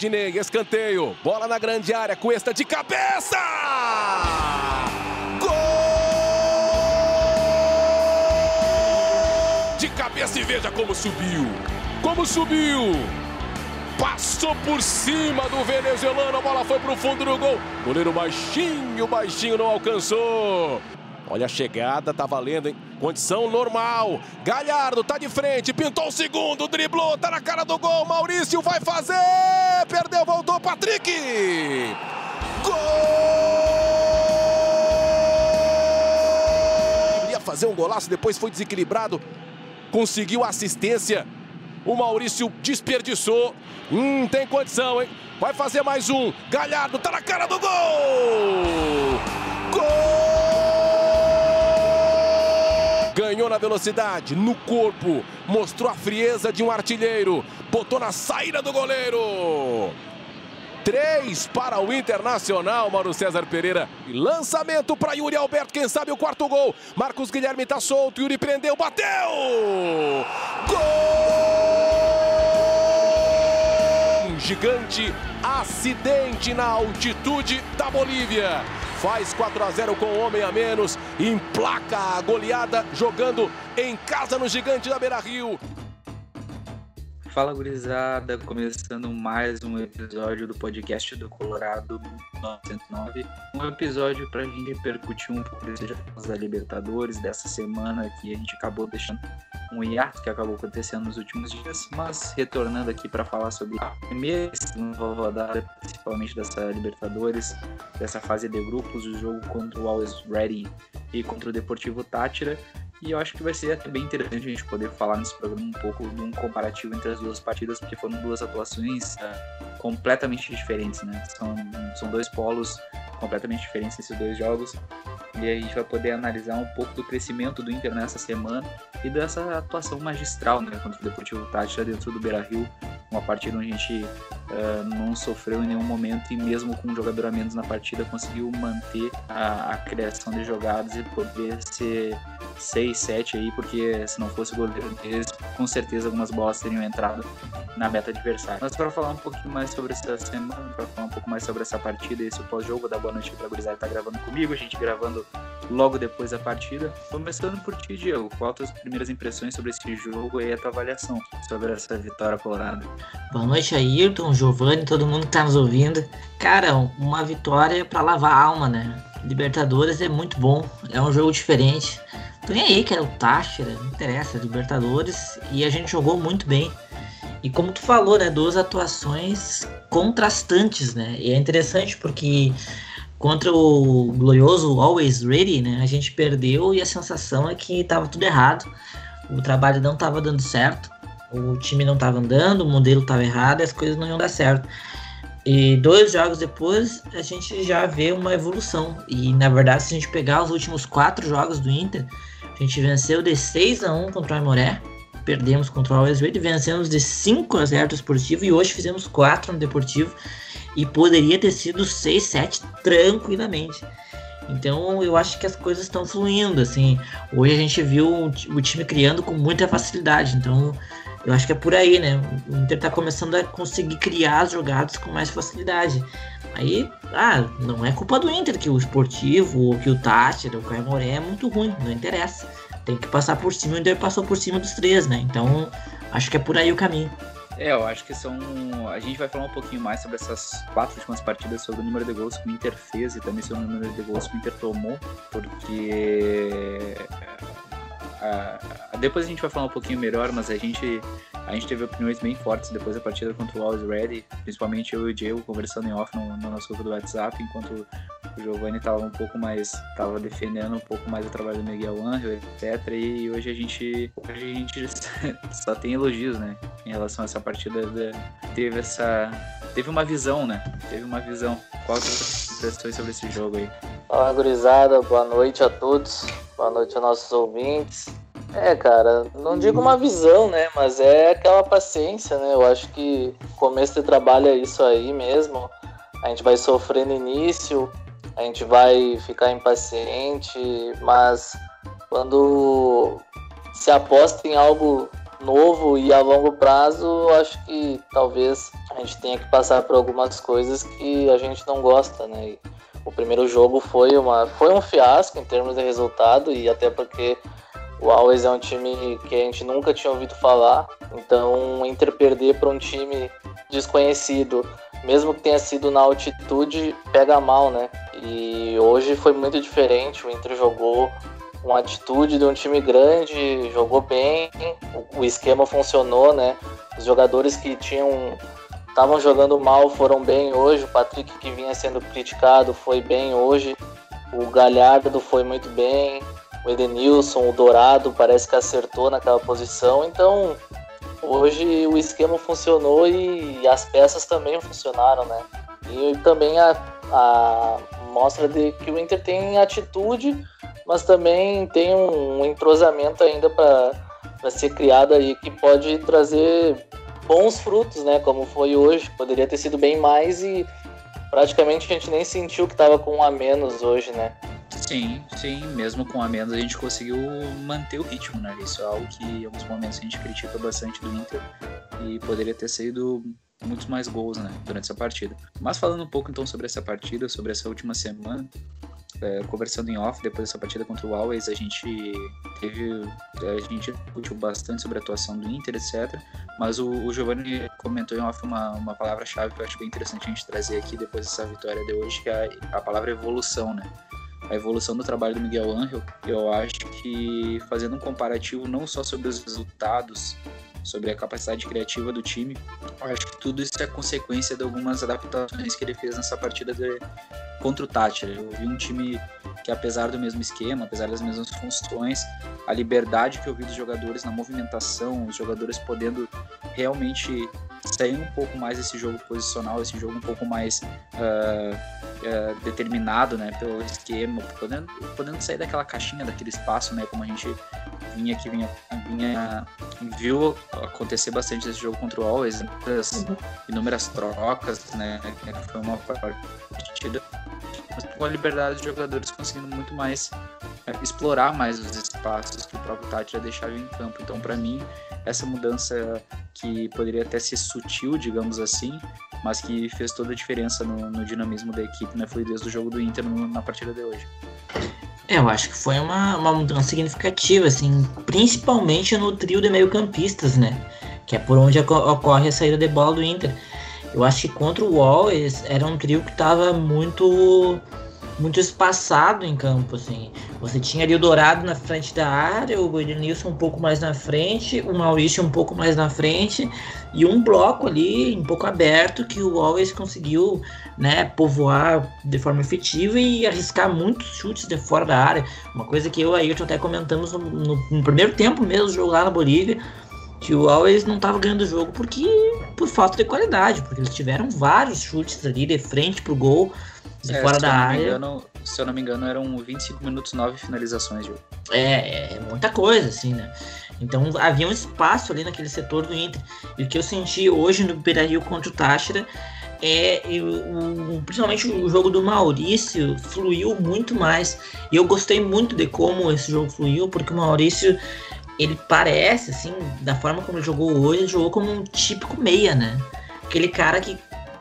Rodinei, escanteio. Bola na grande área. Cuesta de cabeça! Gol! De cabeça e veja como subiu. Como subiu! Passou por cima do venezuelano. A bola foi para o fundo do gol. Goleiro baixinho, baixinho não alcançou. Olha a chegada, tá valendo, hein? Condição normal. Galhardo tá de frente, pintou o segundo, driblou, tá na cara do gol. Maurício vai fazer. Perdeu, voltou, Patrick. Gol! Ia fazer um golaço, depois foi desequilibrado. Conseguiu assistência. O Maurício desperdiçou. Hum, tem condição, hein? Vai fazer mais um. Galhardo tá na cara do gol! Gol! Na velocidade, no corpo, mostrou a frieza de um artilheiro, botou na saída do goleiro. Três para o Internacional, Mauro César Pereira. Lançamento para Yuri Alberto, quem sabe o quarto gol. Marcos Guilherme está solto, Yuri prendeu, bateu! Gol! Um gigante acidente na altitude da Bolívia faz 4 a 0 com um homem a menos, emplaca a goleada jogando em casa no gigante da Beira Rio. Fala gurizada, começando mais um episódio do podcast do Colorado 909. Um episódio para a gente repercutir um pouco dos da Libertadores dessa semana que a gente acabou deixando um hiato que acabou acontecendo nos últimos dias, mas retornando aqui para falar sobre a primeira rodada, principalmente dessa Libertadores, dessa fase de grupos, o jogo contra o Always Ready e contra o Deportivo Tátira. E eu acho que vai ser até bem interessante a gente poder falar nesse programa um pouco de um comparativo entre as duas partidas, porque foram duas atuações uh, completamente diferentes, né? São, são dois polos completamente diferentes nesses dois jogos. E a gente vai poder analisar um pouco do crescimento do Inter nessa semana e dessa atuação magistral né, contra o Deportivo Táchira dentro do Beira-Rio. Uma partida onde a gente uh, não sofreu em nenhum momento e mesmo com um jogador a menos na partida conseguiu manter a, a criação de jogadas e poder ser 6, 7 aí, porque se não fosse o goleiro deles, com certeza algumas bolas teriam entrado na meta adversária. Mas para falar um pouquinho mais sobre essa semana, para falar um pouco mais sobre essa partida e esse pós-jogo, da boa noite para a gurizada que tá gravando comigo, a gente gravando logo depois da partida. Começando por ti, Diego, qual as primeiras impressões sobre esse jogo e a tua avaliação sobre essa vitória colorada? Boa noite, Ayrton, Giovanni, todo mundo que tá nos ouvindo. Cara, uma vitória para lavar a alma, né? Libertadores é muito bom, é um jogo diferente. Tô nem aí que era o Táchira, não interessa, Libertadores, e a gente jogou muito bem. E como tu falou, né, duas atuações contrastantes, né? E é interessante porque contra o glorioso Always Ready, né, a gente perdeu e a sensação é que tava tudo errado. O trabalho não tava dando certo, o time não tava andando, o modelo tava errado, as coisas não iam dar certo. E dois jogos depois, a gente já vê uma evolução. E na verdade, se a gente pegar os últimos quatro jogos do Inter, a gente venceu de 6 a 1 contra o Aimoré, perdemos contra o Always Ready, vencemos de 5 a 0 do Esportivo e hoje fizemos 4 no Deportivo e poderia ter sido 6, 7 tranquilamente. Então eu acho que as coisas estão fluindo, assim. Hoje a gente viu o time criando com muita facilidade, então eu acho que é por aí, né? O Inter tá começando a conseguir criar as jogadas com mais facilidade. Aí, ah, não é culpa do Inter que o esportivo, ou que o Tátira, ou que o Aimoré é muito ruim, não interessa. Tem que passar por cima, o Inter passou por cima dos três, né? Então, acho que é por aí o caminho. É, eu acho que são. A gente vai falar um pouquinho mais sobre essas quatro últimas partidas, sobre o número de gols que o Inter fez e também sobre o número de gols que o Inter tomou, porque depois a gente vai falar um pouquinho melhor, mas a gente, a gente teve opiniões bem fortes depois da partida contra o Always Ready, principalmente eu e o Diego conversando em off no, no nosso grupo do WhatsApp, enquanto o Giovanni estava um pouco mais, estava defendendo um pouco mais o trabalho do Miguel Angel, etc. E hoje a gente, hoje a gente só tem elogios, né, em relação a essa partida. Teve essa, teve uma visão, né? Teve uma visão. Quais as impressões sobre esse jogo aí? Fala, gurizada. Boa noite a todos. Boa noite aos nossos ouvintes. É, cara, não digo uma visão, né? Mas é aquela paciência, né? Eu acho que começo de trabalho é isso aí mesmo. A gente vai sofrer no início, a gente vai ficar impaciente, mas quando se aposta em algo novo e a longo prazo, acho que talvez a gente tenha que passar por algumas coisas que a gente não gosta, né? E o primeiro jogo foi, uma, foi um fiasco em termos de resultado e até porque o Always é um time que a gente nunca tinha ouvido falar, então Inter perder para um time desconhecido, mesmo que tenha sido na altitude, pega mal, né? E hoje foi muito diferente, o Inter jogou uma atitude de um time grande, jogou bem, o esquema funcionou, né? Os jogadores que tinham estavam jogando mal foram bem hoje, o Patrick que vinha sendo criticado foi bem hoje, o Galhardo foi muito bem, o Edenilson, o Dourado parece que acertou naquela posição, então hoje o esquema funcionou e as peças também funcionaram, né? E também a, a mostra de que o Inter tem atitude, mas também tem um, entrosamento ainda para ser criado aí que pode trazer bons frutos, né? Como foi hoje. Poderia ter sido bem mais e praticamente a gente nem sentiu que estava com um a menos hoje, né? Sim, sim, mesmo com a menos a gente conseguiu manter o ritmo, né? Isso é algo que em alguns momentos a gente critica bastante do Inter e poderia ter sido muitos mais gols, né, durante essa partida. Mas falando um pouco então sobre essa partida, sobre essa última semana, é, conversando em off depois dessa partida contra o Always, a gente teve. A gente discutiu bastante sobre a atuação do Inter, etc. Mas o, o Giovanni comentou em off uma, uma palavra-chave que eu acho bem interessante a gente trazer aqui depois dessa vitória de hoje, que é a, a palavra evolução, né? A evolução do trabalho do Miguel Angel, eu acho que fazendo um comparativo não só sobre os resultados sobre a capacidade criativa do time. Acho que tudo isso é consequência de algumas adaptações que ele fez nessa partida de, contra o Tátira. Eu vi um time que, apesar do mesmo esquema, apesar das mesmas funções, a liberdade que eu vi dos jogadores na movimentação, os jogadores podendo realmente sair um pouco mais desse jogo posicional, esse jogo um pouco mais uh, uh, determinado, né, pelo esquema, podendo, podendo sair daquela caixinha, daquele espaço, né, como a gente vinha que vinha, vinha viu acontecer bastante esse jogo contra o Always, inúmeras, uhum. inúmeras trocas, né, foi uma partida com a liberdade dos jogadores conseguindo muito mais é, explorar mais os espaços que o próprio Tati já deixava em campo. Então, para mim, essa mudança que poderia até ser sutil, digamos assim, mas que fez toda a diferença no, no dinamismo da equipe, na fluidez do jogo do Inter no, na partida de hoje. É, eu acho que foi uma, uma mudança significativa, assim, principalmente no trio de meio-campistas, né? Que é por onde ocorre a saída de bola do Inter. Eu acho que contra o Wall era um trio que estava muito muito espaçado em campo, assim. Você tinha ali o Dourado na frente da área, o Edenilson um pouco mais na frente, o Maurício um pouco mais na frente e um bloco ali um pouco aberto que o Always conseguiu, né, povoar de forma efetiva e arriscar muitos chutes de fora da área. Uma coisa que eu e Ayrton até comentamos no, no, no primeiro tempo mesmo do jogo lá na Bolívia, que o Always não estava ganhando o jogo porque por falta de qualidade, porque eles tiveram vários chutes ali de frente pro gol, de é, fora da área. Engano, se eu não me engano, eram 25 minutos, 9 finalizações, viu? É, é muita coisa, assim, né? Então havia um espaço ali naquele setor do Inter. E o que eu senti hoje no Beira Rio contra o Táchira é o, principalmente o jogo do Maurício fluiu muito mais. E eu gostei muito de como esse jogo fluiu, porque o Maurício ele parece, assim, da forma como ele jogou hoje, ele jogou como um típico meia, né? Aquele cara que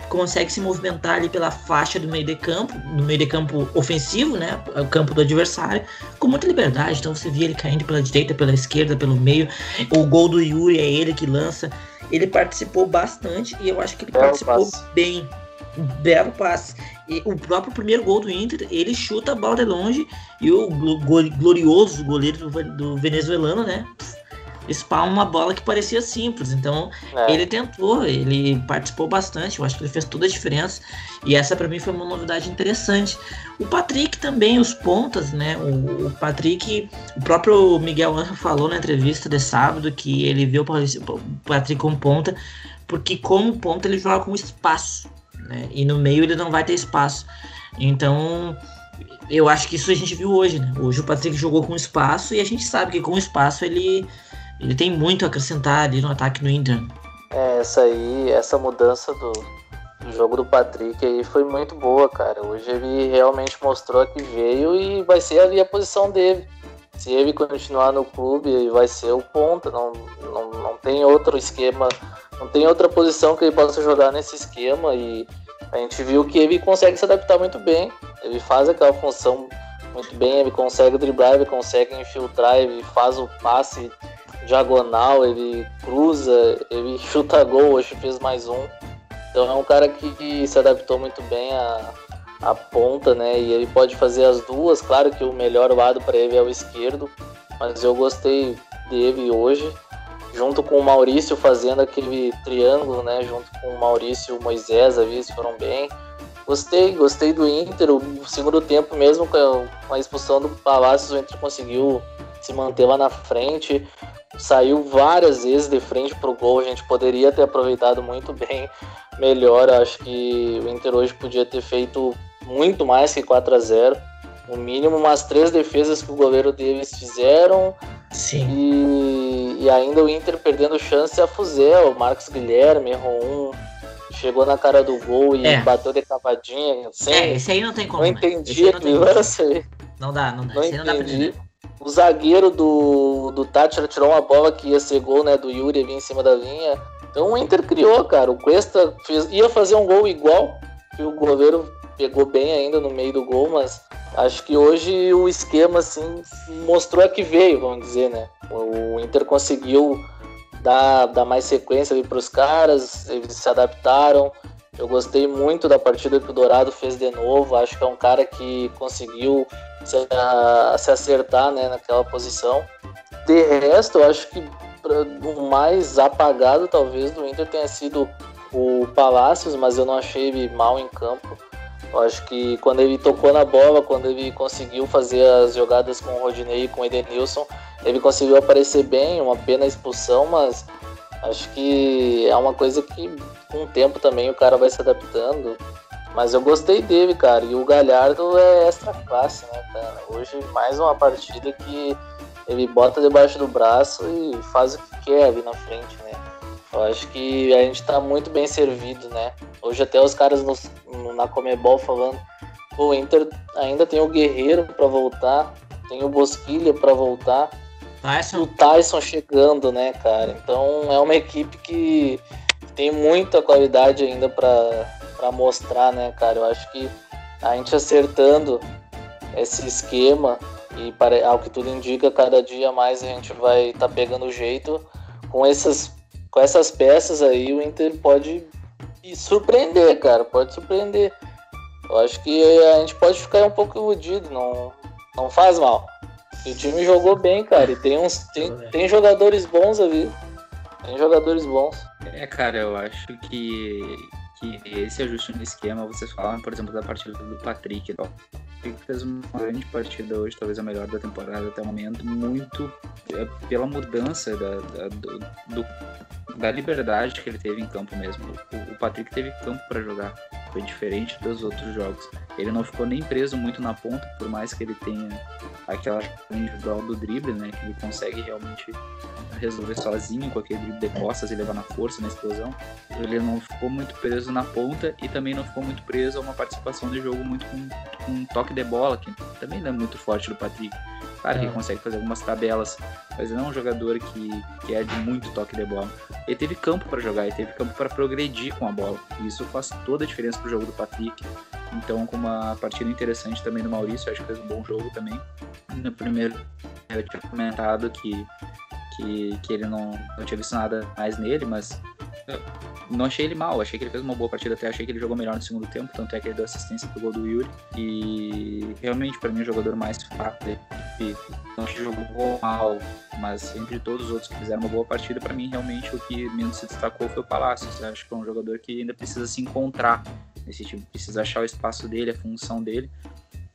consegue se movimentar ali pela faixa do meio de campo, no meio de campo ofensivo, né? O campo do adversário, com muita liberdade. Então você via ele caindo pela direita, pela esquerda, pelo meio. O gol do Yuri é ele que lança. Ele participou bastante e eu acho que ele belo participou passe. bem. Um belo passe. E o próprio primeiro gol do Inter, ele chuta a bola de longe e o glorioso goleiro do, do venezuelano, né? Spalma uma bola que parecia simples. Então, é. ele tentou, ele participou bastante. Eu acho que ele fez toda a diferença. E essa para mim foi uma novidade interessante. O Patrick também, os pontas, né? O, o Patrick, o próprio Miguel Angel falou na entrevista de sábado que ele viu o Patrick como ponta, porque como ponta ele joga com espaço né? E no meio ele não vai ter espaço. Então, eu acho que isso a gente viu hoje, né? Hoje o Patrick jogou com espaço e a gente sabe que com espaço ele, ele tem muito a acrescentar ali no ataque do Inter. É, essa aí, essa mudança do, do jogo do Patrick aí foi muito boa, cara. Hoje ele realmente mostrou que veio e vai ser ali a posição dele. Se ele continuar no clube, ele vai ser o ponta, não, não, não tem outro esquema, não tem outra posição que ele possa jogar nesse esquema e a gente viu que ele consegue se adaptar muito bem. Ele faz aquela função muito bem, ele consegue driblar, ele consegue infiltrar, ele faz o passe diagonal, ele cruza, ele chuta gol, hoje fez mais um. Então é um cara que se adaptou muito bem à, à ponta, né? E ele pode fazer as duas. Claro que o melhor lado para ele é o esquerdo, mas eu gostei dele hoje, junto com o Maurício fazendo aquele triângulo, né? Junto com o Maurício e o Moisés, ali, foram bem. Gostei, gostei do Inter. O segundo tempo, mesmo com a expulsão do Palácios, o Inter conseguiu se manter lá na frente. Saiu várias vezes de frente pro gol. A gente poderia ter aproveitado muito bem melhor. Acho que o Inter hoje podia ter feito muito mais que 4 a 0 No mínimo, umas três defesas que o goleiro deles fizeram. Sim. E, e ainda o Inter perdendo chance a Fuzel. Marcos Guilherme errou um chegou na cara do gol e É. bateu de cavadinha. É, esse aí não tem como. não né? Entendi não tem aquilo. aí. Não dá, não dá. Não Esse aí não dá pra entendi. O zagueiro do, do Tátira tirou uma bola que ia ser gol, né? Do Yuri vir em cima da linha. Então o Inter criou, cara. O Cuesta fez, ia fazer um gol igual, que o goleiro pegou bem ainda no meio do gol, mas acho que hoje o esquema, assim, mostrou a que veio, vamos dizer, né? O Inter conseguiu dar, dar mais sequência ali pros caras, eles se adaptaram. Eu gostei muito da partida que o Dourado fez de novo. Acho que é um cara que conseguiu se, a- se acertar né, naquela posição. De resto, eu acho que pra- o mais apagado talvez do Inter tenha sido o Palácios, mas eu não achei ele mal em campo. Eu acho que quando ele tocou na bola, quando ele conseguiu fazer as jogadas com o Rodinei e com o Edenilson, ele conseguiu aparecer bem, uma pena a expulsão, mas acho que é uma coisa que com o tempo também o cara vai se adaptando. Mas eu gostei dele, cara. E o Galhardo é extra classe, né, cara? Hoje mais uma partida que ele bota debaixo do braço e faz o que quer ali na frente, né? Eu acho que a gente tá muito bem servido, né? Hoje até os caras nos- no- na Comebol falando, o Inter ainda tem o Guerreiro pra voltar, tem o Bosquilha pra voltar e o Tyson, Tyson chegando, né, cara? Então é uma equipe que tem muita qualidade ainda pra mostrar, né, cara? Eu acho que a gente acertando esse esquema e para, ao que tudo indica, cada dia mais a gente vai estar pegando o jeito com essas com essas peças aí, o Inter pode surpreender, cara, pode surpreender. Eu acho que a gente pode ficar um pouco iludido, não não faz mal. O time jogou bem, cara. E tem uns. Tem, tem jogadores bons ali. Tem jogadores bons. É, cara, eu acho que, que esse ajuste no esquema, vocês falam, por exemplo, da partida do Patrick. Ó. Patrick fez uma grande partida hoje, talvez a melhor da temporada até o momento, muito é, pela mudança da, da, do, do- da liberdade que ele teve em campo mesmo. O, o Patrick teve campo para jogar, foi diferente dos outros jogos. Ele não ficou nem preso muito na ponta, por mais que ele tenha aquela individual do drible, né, que ele consegue realmente resolver sozinho com aquele drible de costas e levar na força, na explosão. Ele não ficou muito preso na ponta e também não ficou muito preso a uma participação de jogo muito com, com um toque de bola, que também não é muito forte do Patrick. Claro que É. ele consegue fazer algumas tabelas, mas não é um jogador que, que é de muito toque de bola. Ele teve campo para jogar, ele teve campo para progredir com a bola. E isso faz toda a diferença pro jogo do Patrick. Então, com uma partida interessante também do Maurício, acho que fez um bom jogo também. No primeiro, eu tinha comentado que, que, que ele não, não tinha visto nada mais nele, mas não achei ele mal. Achei que ele fez uma boa partida, até achei que ele jogou melhor no segundo tempo, tanto é que ele deu assistência pro gol do Yuri. E realmente, para mim, o jogador mais fraco da equipe. Não jogou mal, mas entre todos os outros que fizeram uma boa partida, para mim, realmente, o que menos se destacou foi o Palácios. Eu acho que é um jogador que ainda precisa se encontrar nesse time, precisa achar o espaço dele, a função dele.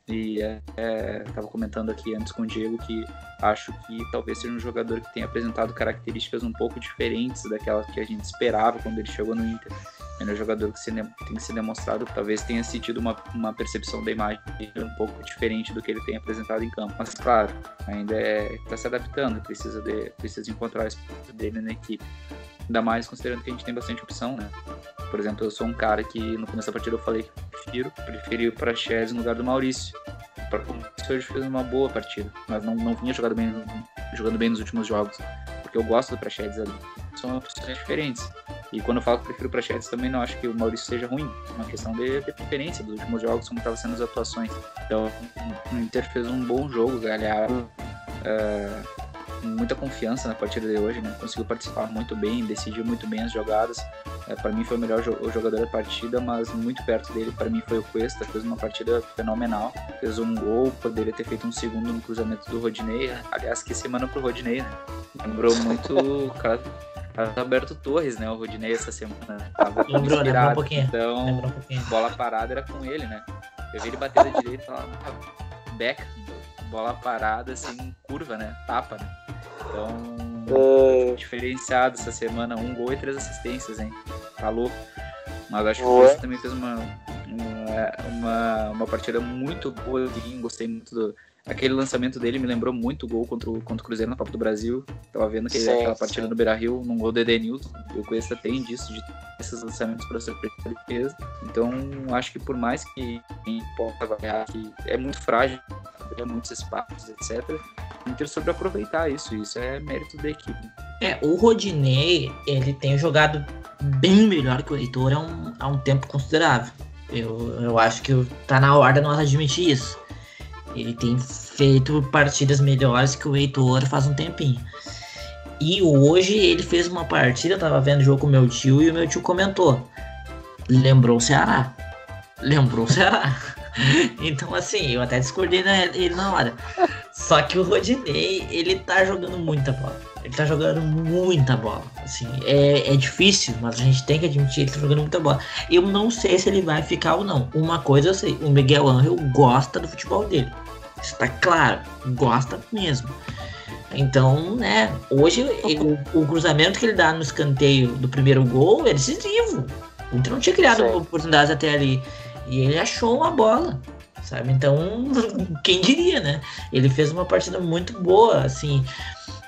E é, é, tava comentando aqui antes com o Diego que acho que talvez seja um jogador que tenha apresentado características um pouco diferentes daquelas que a gente esperava quando ele chegou no Inter. Ele é um jogador que se tem que ser demonstrado talvez tenha sentido uma, uma percepção da imagem um pouco diferente do que ele tem apresentado em campo. Mas claro, ainda está se adaptando, precisa, de, precisa encontrar o espaço dele na equipe. Ainda mais considerando que a gente tem bastante opção, né? Por exemplo, eu sou um cara que no começo da partida eu falei que prefiro, preferi o Praxedes no lugar do Maurício. O Maurício hoje fez uma boa partida, mas não, não vinha jogando bem, jogando bem nos últimos jogos, porque eu gosto do Praxedes ali. são opções diferentes. E quando eu falo que prefiro Prachetes, também não acho que o Maurício seja ruim. É uma questão de, de preferência dos últimos jogos, como estavam sendo as atuações. Então, o Inter fez um bom jogo, Galhardo. Uh, muita confiança na partida de hoje, né? Conseguiu participar muito bem, decidiu muito bem as jogadas. É, para mim foi o melhor jo o jogador da partida, mas muito perto dele, para mim foi o Cuesta, fez uma partida fenomenal. Fez um gol, poderia ter feito um segundo no cruzamento do Rodinei. Aliás, que semana pro Rodinei, né? Lembrou muito o cara Alberto Torres, né? O Rodinei essa semana. Tava lembrou, lembrou um pouquinho. Então, lembrou um pouquinho. bola parada era com ele, né? Eu vi ele bater da direita lá, Beck, bola parada, assim, curva, né? Tapa, né? Então, é... diferenciado essa semana, um gol e três assistências, hein? Tá louco. Mas acho que o Força também fez uma, uma, uma, uma partida muito boa, gostei muito do, Aquele lançamento dele me lembrou muito o gol contra o, contra o Cruzeiro na Copa do Brasil. Tava vendo que sim, aquela partida sim. no Beira Rio, num gol do Edenilson. E o Cuesta tem disso, de esses lançamentos para surpreender a defesa. Então, acho que por mais que possa avaliar que é muito frágil, tem muitos espaços, etc. O Inter sobre aproveitar isso. Isso é mérito da equipe. É, o Rodinei, ele tem jogado bem melhor que o Heitor há um, há um tempo considerável. Eu, eu acho que tá na hora nós admitir isso. Ele tem feito partidas melhores que o Heitor faz um tempinho. E hoje ele fez uma partida, eu tava vendo o jogo com meu tio e o meu tio comentou. Lembrou o Ceará. Lembrou o Ceará. então assim, eu até discordei ele na hora. Só que o Rodinei, ele tá jogando muita bola. Ele tá jogando muita bola. Assim, é, é difícil, mas a gente tem que admitir, ele tá jogando muita bola. Eu não sei se ele vai ficar ou não. Uma coisa eu sei, o Miguel Angel gosta do futebol dele. Está claro, gosta mesmo. Então, né, hoje o, o, cruzamento que ele dá no escanteio do primeiro gol é decisivo. O Inter não tinha criado Sim. oportunidades até ali. E ele achou uma bola, sabe? Então, quem diria, né? Ele fez uma partida muito boa, assim.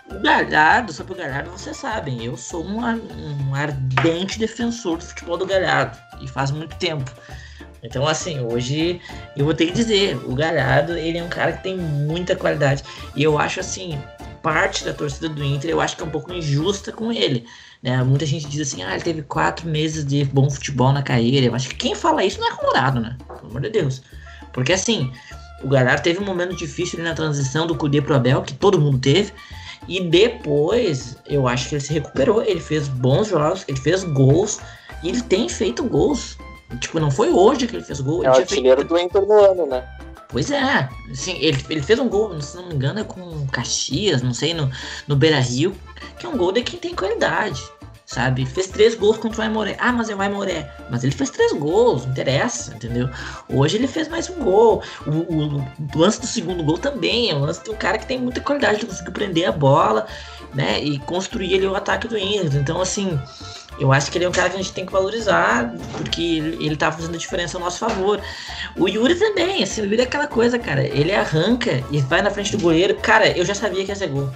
O Galhardo, sobre o Galhardo, vocês sabem, eu sou um, um ardente defensor do futebol do Galhardo. E faz muito tempo. Então, assim, hoje eu vou ter que dizer, o Galhardo, ele é um cara que tem muita qualidade. E eu acho, assim, parte da torcida do Inter, eu acho que é um pouco injusta com ele. Né? Muita gente diz assim, ah, ele teve quatro meses de bom futebol na carreira. Eu acho que quem fala isso não é colorado, né? Pelo amor de Deus. Porque, assim, o Galhardo teve um momento difícil na transição do Cudê pro Abel, que todo mundo teve. E depois, eu acho que ele se recuperou. Ele fez bons jogos, ele fez gols. E ele tem feito gols. Tipo, não foi hoje que ele fez gol. É o artilheiro feito... do Inter no ano, né? Pois é, assim, ele, ele fez um gol, se não me engano, é com Caxias, não sei, no, no Beira Rio, que é um gol de quem tem qualidade, sabe? Fez três gols contra o Aimoré. Ah, mas é o Aimoré. Mas ele fez três gols, não interessa, entendeu? Hoje ele fez mais um gol. O, o, o lance do segundo gol também é um lance de um cara que tem muita qualidade, de conseguir prender a bola, né? E construir ali o ataque do Inter. Então, assim, eu acho que ele é um cara que a gente tem que valorizar, porque ele, ele tá fazendo a diferença ao nosso favor. O Yuri também, assim, o Yuri é aquela coisa, cara. Ele arranca e vai na frente do goleiro. Cara, eu já sabia que ia ser gol.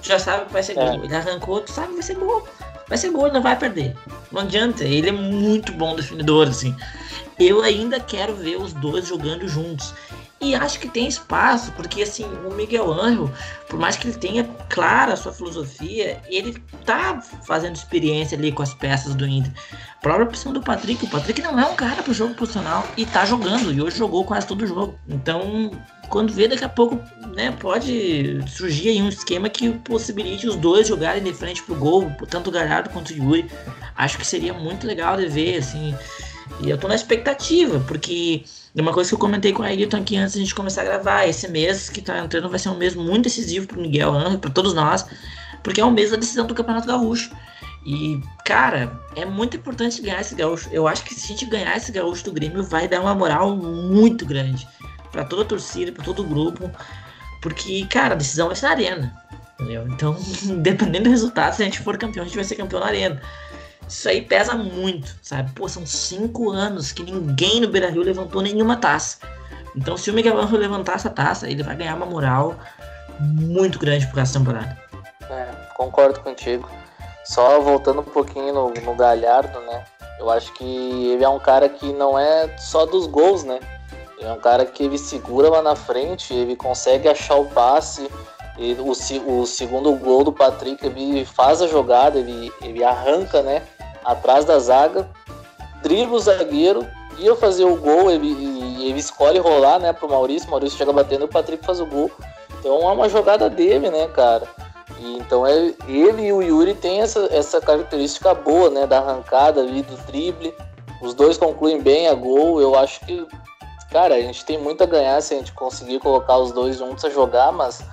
Tu já sabe que vai ser é. gol. Ele arrancou, tu sabe que vai ser gol. Vai ser gol, não vai perder. Não adianta. Ele é muito bom definidor, assim. Eu ainda quero ver os dois jogando juntos. E acho que tem espaço, porque assim, o Miguel Angel, por mais que ele tenha clara a sua filosofia, ele tá fazendo experiência ali com as peças do Inter. A própria opção do Patrick, o Patrick não é um cara pro jogo profissional e tá jogando, e hoje jogou quase todo o jogo. Então, quando vê, daqui a pouco, né, pode surgir aí um esquema que possibilite os dois jogarem de frente pro gol, tanto o Galhardo quanto o Yuri. Acho que seria muito legal de ver, assim. E eu tô na expectativa, porque uma coisa que eu comentei com a Ailton aqui antes de a gente começar a gravar, esse mês que tá entrando vai ser um mês muito decisivo pro Miguel Angel, pra todos nós, porque é o mês da decisão do Campeonato Gaúcho. E, cara, é muito importante ganhar esse gaúcho. Eu acho que se a gente ganhar esse gaúcho do Grêmio, vai dar uma moral muito grande para toda a torcida, para todo o grupo. Porque, cara, a decisão vai ser na arena. Entendeu? Então, dependendo do resultado, se a gente for campeão, a gente vai ser campeão na arena. Isso aí pesa muito, sabe? Pô, são cinco anos que ninguém no Beira Rio levantou nenhuma taça. Então, se o Miguel Angel levantar essa taça, ele vai ganhar uma moral muito grande por essa temporada. É, concordo contigo. Só voltando um pouquinho no, no Galhardo, né? Eu acho que ele é um cara que não é só dos gols, né? Ele é um cara que ele segura lá na frente, ele consegue achar o passe, Ele, o, o, segundo gol do Patrick, ele faz a jogada, ele, ele arranca, né? Atrás da zaga, dribla o zagueiro, ia fazer o gol, ele, ele escolhe rolar, né, pro Maurício, Maurício chega batendo o Patrick faz o gol. Então é uma jogada dele, né, cara? E, então é, ele e o Yuri têm essa, essa característica boa, né, da arrancada ali, do drible. Os dois concluem bem a gol. Eu acho que, cara, a gente tem muito a ganhar se a gente conseguir colocar os dois juntos a jogar, mas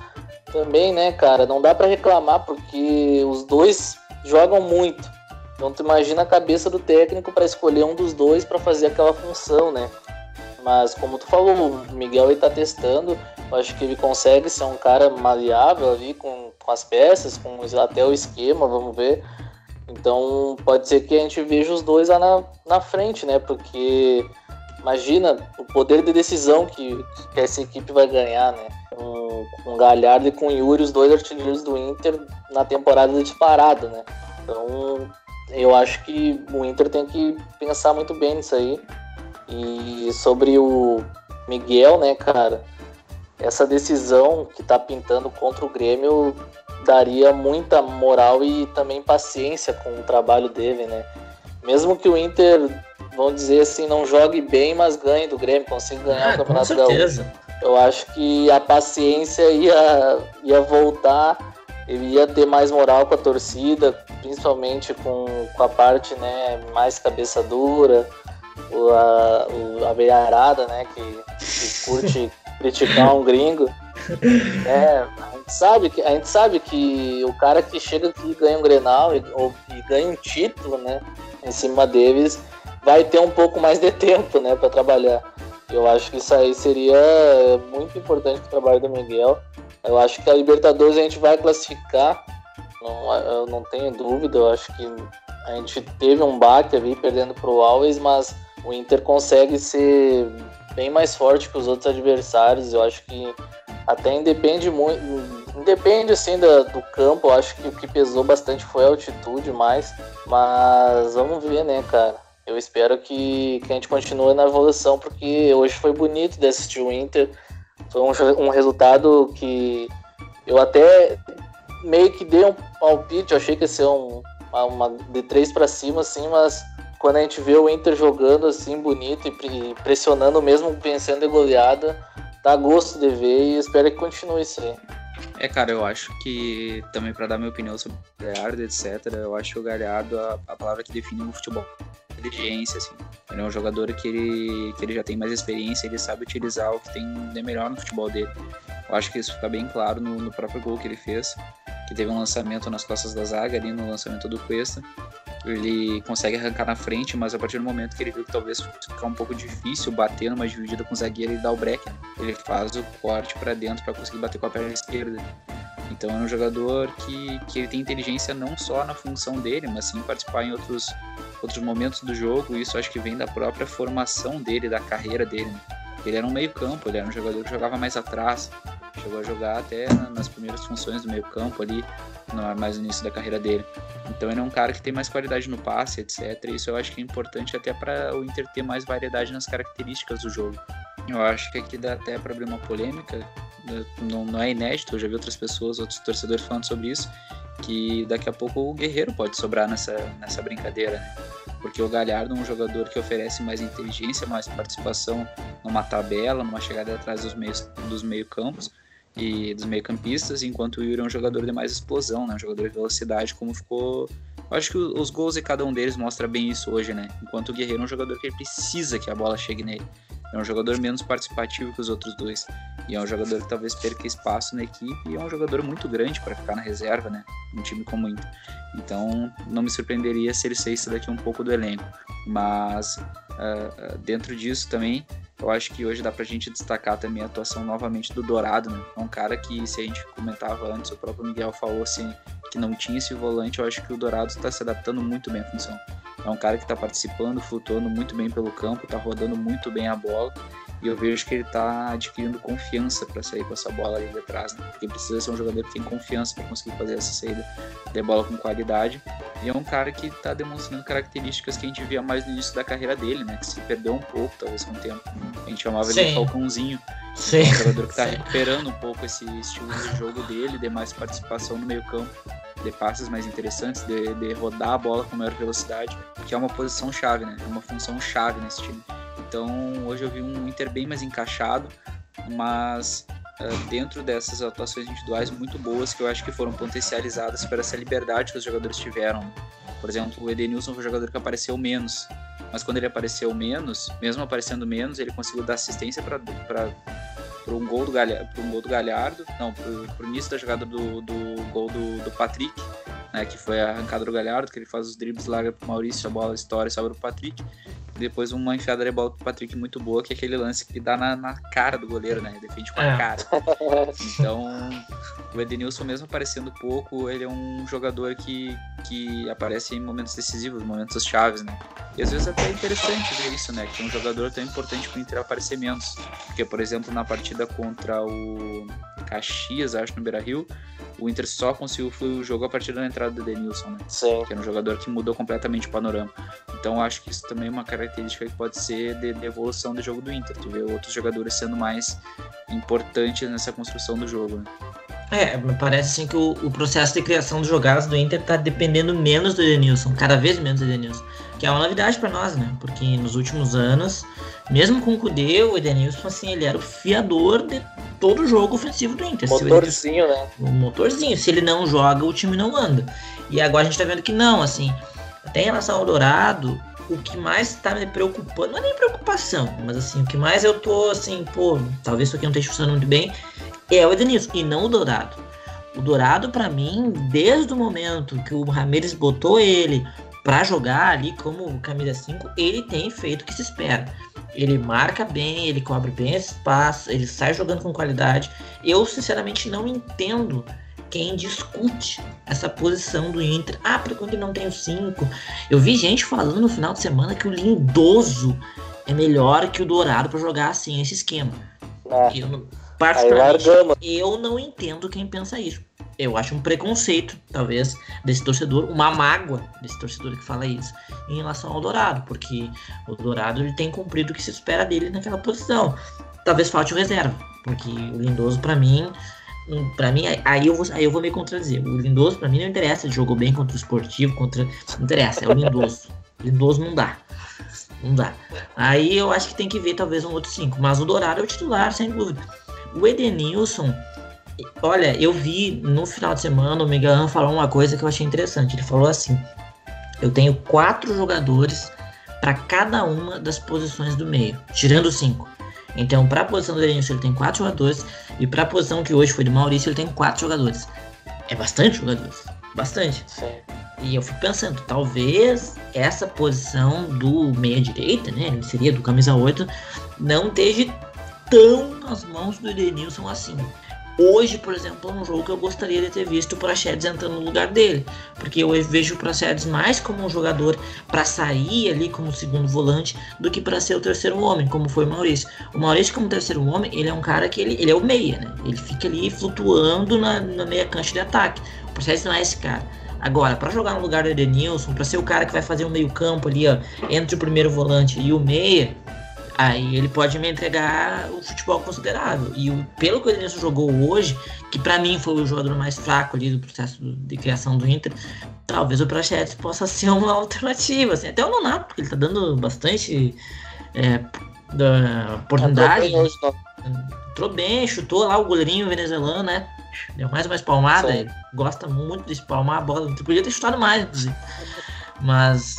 também, né, cara, não dá para reclamar porque os dois jogam muito. Então tu imagina a cabeça do técnico para escolher um dos dois para fazer aquela função, né? Mas como tu falou, o Miguel está testando, eu acho que ele consegue ser um cara maleável ali com, com as peças, com até o esquema, vamos ver. Então pode ser que a gente veja os dois lá na, na frente, né? Porque imagina o poder de decisão que, que essa equipe vai ganhar, né? Com, com Galhardo e com Yuri, os dois artilheiros do Inter na temporada disparada, né? Então eu acho que o Inter tem que pensar muito bem nisso aí. E sobre o Miguel, né, cara, essa decisão que tá pintando contra o Grêmio daria muita moral e também paciência com o trabalho dele, né? Mesmo que o Inter, vamos dizer assim, não jogue bem, mas ganhe do Grêmio, consiga ganhar ah, o Campeonato Gaúcho. Eu acho que a paciência ia, ia voltar, ele ia ter mais moral com a torcida, principalmente com, com a parte né, mais cabeça dura, o, a, o, a veiarada, né, que, que curte criticar um gringo. É, a gente sabe que a gente sabe que o cara que chega aqui e ganha um Grenal e, ou, e ganha um título, né, em cima deles, vai ter um pouco mais de tempo, né, para trabalhar. Eu acho que isso aí seria muito importante para o trabalho do Miguel. Eu acho que a Libertadores a gente vai classificar, não, eu não tenho dúvida. Eu acho que a gente teve um baque ali perdendo para o Always, mas o Inter consegue ser bem mais forte que os outros adversários. Eu acho que até independe muito, independe assim do campo. Eu acho que o que pesou bastante foi a altitude mais, mas vamos ver, né, cara. Eu espero que, que a gente continue na evolução, porque hoje foi bonito de assistir o Inter. Foi um, um resultado que eu até meio que dei um palpite, eu achei que ia ser um, uma, uma de três para cima, assim, mas quando a gente vê o Inter jogando assim bonito e pressionando mesmo vencendo de goleada, dá gosto de ver e espero que continue isso aí. É, cara, eu acho que também para dar minha opinião sobre o Galhardo, etc, eu acho que o Galhardo, a, a palavra que define o futebol inteligência, assim. Ele é um jogador que ele, que ele já tem mais experiência, ele sabe utilizar o que tem de melhor no futebol dele. Eu acho que isso fica bem claro no, no próprio gol que ele fez, que teve um lançamento nas costas da zaga ali no lançamento do Cuesta, ele consegue arrancar na frente, mas a partir do momento que ele viu que talvez ficar um pouco difícil bater numa dividida com o zagueiro e dar o break, né? ele faz o corte para dentro para conseguir bater com a perna esquerda. Então é um jogador que, que ele tem inteligência não só na função dele, mas sim participar em outros, outros momentos do jogo. Isso acho que vem da própria formação dele, da carreira dele. Né? Ele era um meio campo, ele era um jogador que jogava mais atrás, chegou a jogar até nas primeiras funções do meio campo ali, no, mais no início da carreira dele. Então ele é um cara que tem mais qualidade no passe, etc. E isso eu acho que é importante até para o Inter ter mais variedade nas características do jogo. Eu acho que aqui dá até para abrir uma polêmica, né, não, não é inédito, eu já vi outras pessoas, outros torcedores falando sobre isso, que daqui a pouco o Guerreiro pode sobrar nessa, nessa brincadeira, né? porque o Galhardo é um jogador que oferece mais inteligência, mais participação numa tabela, numa chegada atrás dos meios dos meio campos e dos meio campistas, enquanto o Yuri é um jogador de mais explosão, né? um jogador de velocidade, como ficou eu acho que os gols de cada um deles mostra bem isso hoje, né? Enquanto o Guerreiro é um jogador que precisa que a bola chegue nele. É um jogador menos participativo que os outros dois. E é um jogador que talvez perca espaço na equipe e é um jogador muito grande para ficar na reserva, né? Um time como o Inter. Então, não me surpreenderia se ele saísse daqui um pouco do elenco. Mas, uh, dentro disso também, eu acho que hoje dá pra gente destacar também a atuação novamente do Dourado, né? É um cara que, se a gente comentava antes, o próprio Miguel falou assim, que não tinha esse volante, eu acho que o Dourado está se adaptando muito bem à função. É um cara que está participando, flutuando muito bem pelo campo, está rodando muito bem a bola. E eu vejo que ele está adquirindo confiança para sair com essa bola ali de trás, né? Porque precisa ser um jogador que tem confiança para conseguir fazer essa saída de bola com qualidade. E é um cara que está demonstrando características que a gente via mais no início da carreira dele, né? Que se perdeu um pouco, talvez com o tempo. A gente chamava Sim. ele de Falcãozinho. Sim. É um jogador que está recuperando um pouco esse estilo de jogo dele, de mais participação no meio de passes mais interessantes, de, de rodar a bola com maior velocidade, que é uma posição chave, né? É uma função chave nesse time. Então hoje eu vi um Inter bem mais encaixado, mas uh, dentro dessas atuações individuais muito boas que eu acho que foram potencializadas por essa liberdade que os jogadores tiveram. Por exemplo, o Edenilson foi um jogador que apareceu menos, mas quando ele apareceu menos, mesmo aparecendo menos, ele conseguiu dar assistência para um gol do Galhardo, um gol do Galhardo, não, para o início da jogada do, do gol do, do Patrick, né, que foi a arrancada do Galhardo, que ele faz os dribles, larga para o Maurício, a bola estoura e sobra o Patrick depois uma enfiada de bola pro Patrick muito boa, que é aquele lance que dá na, na cara do goleiro, né? Defende com a é. cara. Então, o Edenilson, mesmo aparecendo pouco, ele é um jogador que, que aparece em momentos decisivos, momentos chaves, né? E às vezes até é interessante ver isso, né? Que um jogador tão importante pro Inter aparecer menos. Porque, por exemplo, na partida contra o Caxias, acho, no Beira Rio, o Inter só conseguiu o jogo a partir da entrada do Denilson, né? Sim. Que era um jogador que mudou completamente o panorama. Então acho que isso também é uma característica que pode ser de, de evolução do jogo do Inter, tu vê outros jogadores sendo mais importantes nessa construção do jogo, né? É, me parece assim que o, o, processo de criação de jogadas do Inter tá dependendo menos do Edenilson, cada vez menos do Edenilson. Que é uma novidade para nós, né? Porque nos últimos anos, mesmo com o Kudê, o Edenilson, assim, ele era o fiador de todo o jogo ofensivo do Inter. Motorzinho, né? O motorzinho. Se ele não joga, o time não anda. E agora a gente tá vendo que não, assim. Até em relação ao Dourado, o que mais tá me preocupando, não é nem preocupação, mas assim, o que mais eu tô assim, pô, talvez isso aqui não esteja funcionando muito bem, é o Edenilson e não o Dourado. O Dourado, para mim, desde o momento que o Ramirez botou ele para jogar ali como camisa 5, ele tem feito o que se espera. Ele marca bem, ele cobre bem espaço, ele sai jogando com qualidade. Eu, sinceramente, não entendo quem discute essa posição do Inter. Ah, porque ele não tem o 5. Eu vi gente falando no final de semana que o Lindoso é melhor que o Dourado para jogar assim, esse esquema. É. Eu, Particularmente, eu não entendo quem pensa isso. Eu acho um preconceito, talvez, desse torcedor, uma mágoa desse torcedor que fala isso em relação ao Dourado, porque o Dourado ele tem cumprido o que se espera dele naquela posição. Talvez falte o reserva, porque o Lindoso, para mim, para mim, aí eu, vou, aí eu vou me contradizer. O Lindoso, para mim, não interessa. Ele jogou bem contra o esportivo, contra. Não interessa, é o Lindoso. Lindoso não dá. Não dá. Aí eu acho que tem que ver talvez um outro 5. Mas o Dourado é o titular, sem dúvida. O Edenilson, olha, eu vi no final de semana o Megan falar uma coisa que eu achei interessante. Ele falou assim: eu tenho quatro jogadores para cada uma das posições do meio, tirando cinco. Então, para a posição do Edenilson, ele tem quatro jogadores, e para a posição que hoje foi do Maurício, ele tem quatro jogadores. É bastante jogadores, bastante. Sim. E eu fico pensando, talvez essa posição do meia-direita, né, ele seria do camisa 8, não esteja tão nas mãos do Edenilson assim. Hoje, por exemplo, é um jogo que eu gostaria de ter visto o Praxedes entrando no lugar dele, porque eu vejo o Praxedes mais como um jogador para sair ali como segundo volante do que para ser o terceiro homem, como foi o Maurício. O Maurício como terceiro homem, ele é um cara que ele, ele é o meia, né? Ele fica ali flutuando na, na meia cancha de ataque. O Praxedes não é esse cara. Agora, para jogar no lugar do Edenilson, para ser o cara que vai fazer o meio campo ali, ó, entre o primeiro volante e o meia, aí ele pode me entregar o futebol considerável. E o, pelo que o Edenilson jogou hoje, que para mim foi o jogador mais fraco ali do processo de criação do Inter, talvez o Prachetes possa ser uma alternativa. Assim. Até o Nonato, porque ele tá dando bastante é, da oportunidade. Entrou bem, chutou lá o goleirinho venezuelano, né? Deu mais uma espalmada. Ele gosta muito de espalmar a bola. Podia ter chutado mais, inclusive. Mas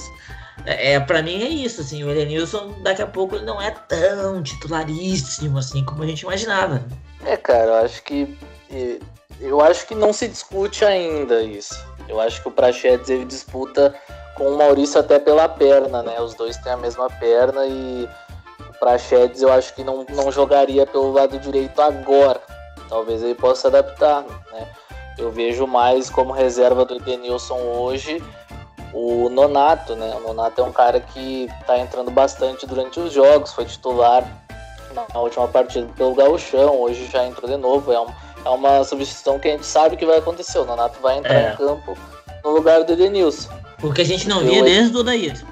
é, para mim é isso, assim, o Edenilson daqui a pouco ele não é tão titularíssimo assim como a gente imaginava. É, cara, eu acho que eu acho que não se discute ainda isso. Eu acho que o Prachedes ele disputa com o Maurício até pela perna, né? Os dois têm a mesma perna e o Prachedes eu acho que não, não jogaria pelo lado direito agora. Talvez ele possa adaptar, né? Eu vejo mais como reserva do Edenilson hoje o Nonato, né? O Nonato é um cara que está entrando bastante durante os jogos, foi titular na última partida pelo Gauchão, hoje já entrou de novo. É, um, é uma substituição que a gente sabe que vai acontecer. O Nonato vai entrar é. em campo no lugar do Edenilson. Porque a gente não via desde o Odair.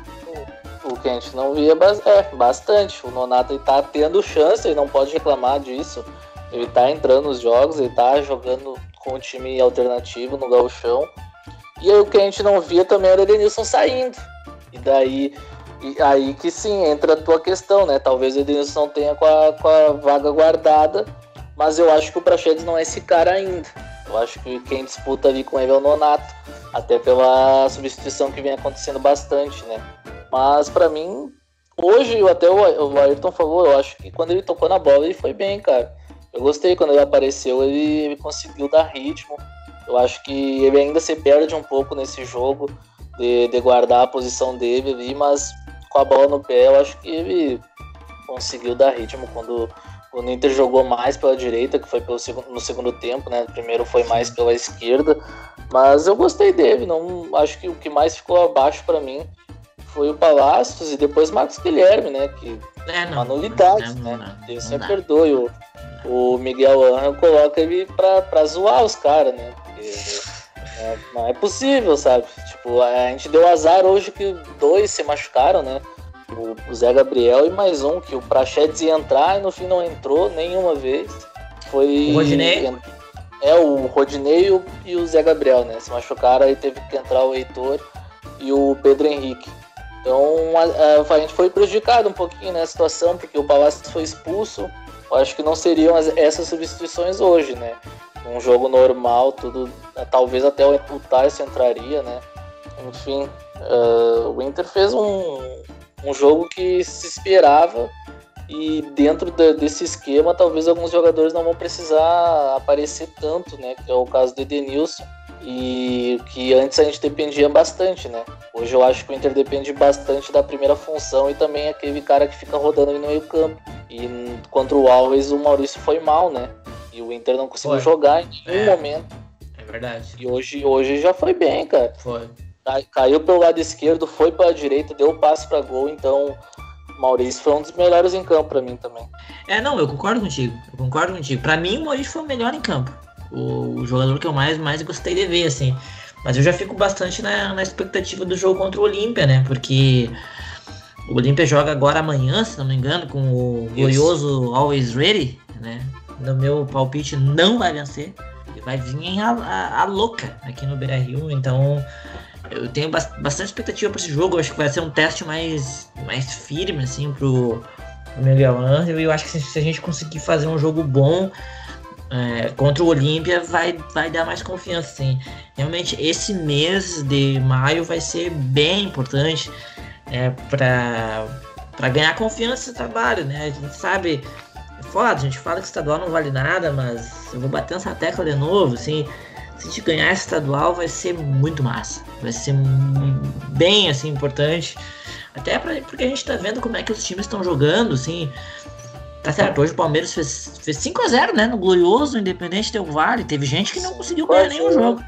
o que a gente não via é, bastante. O Nonato ele tá tendo chance, ele não pode reclamar disso. Ele tá entrando nos jogos, ele tá jogando com o time alternativo no gauchão. E aí, o que a gente não via também era o Edenilson saindo. E daí, e aí que sim, entra a tua questão, né? Talvez o Edenilson não tenha com a, com a vaga guardada, mas eu acho que o Praxedes não é esse cara ainda. Eu acho que quem disputa ali com ele é o Nonato, até pela substituição que vem acontecendo bastante, né? Mas para mim, hoje, até o Ayrton falou, eu acho que quando ele tocou na bola ele foi bem, cara. Eu gostei quando ele apareceu, ele, ele conseguiu dar ritmo. Eu acho que ele ainda se perde um pouco nesse jogo de, de guardar a posição dele ali, mas com a bola no pé, eu acho que ele conseguiu dar ritmo quando o Inter jogou mais pela direita, que foi pelo segundo, no segundo tempo, né? Primeiro foi mais pela esquerda, mas eu gostei dele. Não acho que o que mais ficou abaixo para mim foi o Palácios e depois Marcos Guilherme, né? Que é, não, uma nulidade, não, né? Deus sempre perdoe. O, o Miguel Angel coloca ele pra, pra zoar os caras, né? É, não é possível, sabe? Tipo, a gente deu azar hoje que dois se machucaram, né? O, o Zé Gabriel e mais um, que o Prachedes ia entrar e no fim não entrou nenhuma vez. Foi. O Rodinei? É, o Rodinei e o, e o Zé Gabriel, né? Se machucaram, aí teve que entrar o Heitor e o Pedro Henrique. Então a, a, a gente foi prejudicado um pouquinho nessa situação, porque o Palácio foi expulso. Eu acho que não seriam as, essas substituições hoje, né? Um jogo normal, tudo. Talvez até o Tyson entraria, né? Enfim, uh, o Inter fez um, um jogo que se esperava e dentro de, desse esquema talvez alguns jogadores não vão precisar aparecer tanto, né? Que é o caso do Edenilson e que antes a gente dependia bastante, né? Hoje eu acho que o Inter depende bastante da primeira função e também aquele cara que fica rodando ali no meio campo. E contra o Alves o Maurício foi mal, né? E o Inter não conseguiu foi. jogar em nenhum é. momento. É verdade. E hoje, hoje já foi bem, cara. Foi. Caiu pelo lado esquerdo, foi para a direita, deu o passe para gol, então Maurício foi um dos melhores em campo para mim também. É, não, eu concordo contigo. Eu concordo contigo. Para mim, o Maurício foi o melhor em campo o jogador que eu mais, mais gostei de ver, assim. Mas eu já fico bastante na, na expectativa do jogo contra o Olímpia, né? Porque o Olímpia joga agora amanhã, se não me engano, com o glorioso Always Ready, né? No meu palpite não vai vencer. Vai vir a, a, a louca aqui no Beira Rio, então eu tenho bastante expectativa para esse jogo. Eu acho que vai ser um teste mais, mais firme, assim, pro, pro Miguel Angel. E eu acho que se, a gente conseguir fazer um jogo bom, é, contra o Olímpia vai, vai dar mais confiança, sim. Realmente, esse mês de maio vai ser bem importante é, para ganhar confiança no trabalho, né? A gente sabe, foda, a gente fala que estadual não vale nada, mas eu vou bater essa tecla de novo, assim. Se a gente ganhar estadual vai ser muito massa, vai ser bem assim importante, até pra, porque a gente tá vendo como é que os times estão jogando, assim. Tá certo, hoje o Palmeiras fez, fez 5x0, né? No glorioso Independente Del Vale. Teve gente que não conseguiu ganhar nenhum jogo.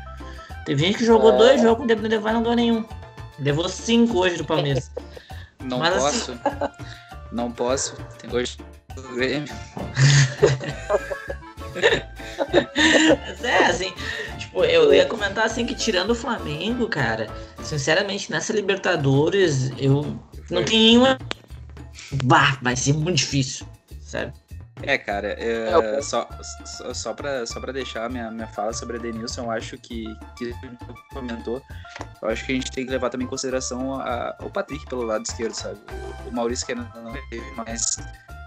Teve gente que jogou é. dois jogos com o Independente Del Vale e não ganhou nenhum. Levou cinco hoje do Palmeiras. Não Mas, posso. Assim... Não posso. Tem hoje do Grêmio. Mas é, assim, tipo, eu ia comentar assim que tirando o Flamengo, cara, sinceramente, nessa Libertadores, eu não tenho nenhuma. Bah, vai ser muito difícil sabe? É, cara, é, é, só, só, só, pra, só pra deixar minha, minha fala sobre a Denilson, eu acho que, que comentou, eu acho que a gente tem que levar também em consideração a, o Patrick pelo lado esquerdo, sabe? O, o Maurício que não teve mais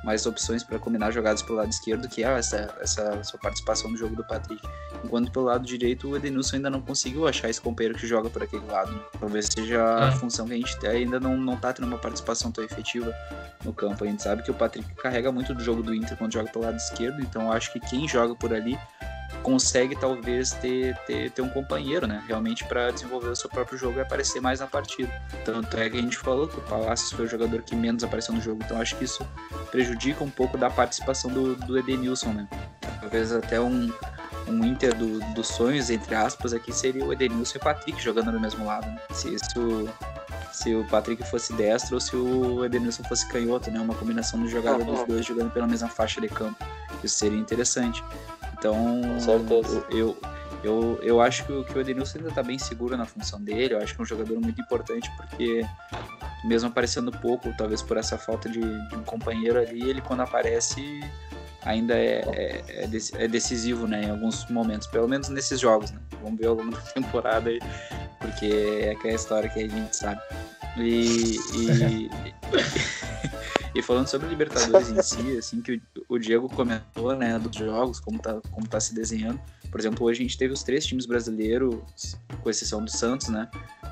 mais opções para combinar jogadas pelo lado esquerdo, que é essa, essa sua participação no jogo do Patrick. Enquanto pelo lado direito, o Edenilson ainda não conseguiu achar esse companheiro que joga por aquele lado. Né? Talvez seja é. a função que a gente ainda não, não tá tendo uma participação tão efetiva no campo. A gente sabe que o Patrick carrega muito do jogo do Inter quando joga pelo lado esquerdo, então acho que quem joga por ali consegue talvez ter, ter, ter um companheiro, né? Realmente para desenvolver o seu próprio jogo e aparecer mais na partida. Tanto é que a gente falou que o Palácios foi o jogador que menos apareceu no jogo, então acho que isso prejudica um pouco da participação do, do Edenilson, né? Talvez até um, um Inter do, dos sonhos, entre aspas, aqui seria o Edenilson e o Patrick jogando no mesmo lado. Né? Se isso se o Patrick fosse destro ou se o Edenilson fosse canhoto, né? Uma combinação de jogada dos dois jogando pela mesma faixa de campo. Isso seria interessante. Então, eu, eu, eu acho que, que o Edenilson ainda está bem seguro na função dele. Eu acho que é um jogador muito importante porque mesmo aparecendo pouco, talvez por essa falta de, de um companheiro ali, ele quando aparece ainda é, é, é, é, decisivo, né, em alguns momentos, pelo menos nesses jogos, né? Vamos ver ao longo da temporada aí, porque é aquela história que a gente sabe. E, e, e falando sobre a Libertadores em si, assim, que o, o Diego comentou, né, dos jogos, como tá, como tá se desenhando. Por exemplo, hoje a gente teve os três times brasileiros, com exceção do Santos, né,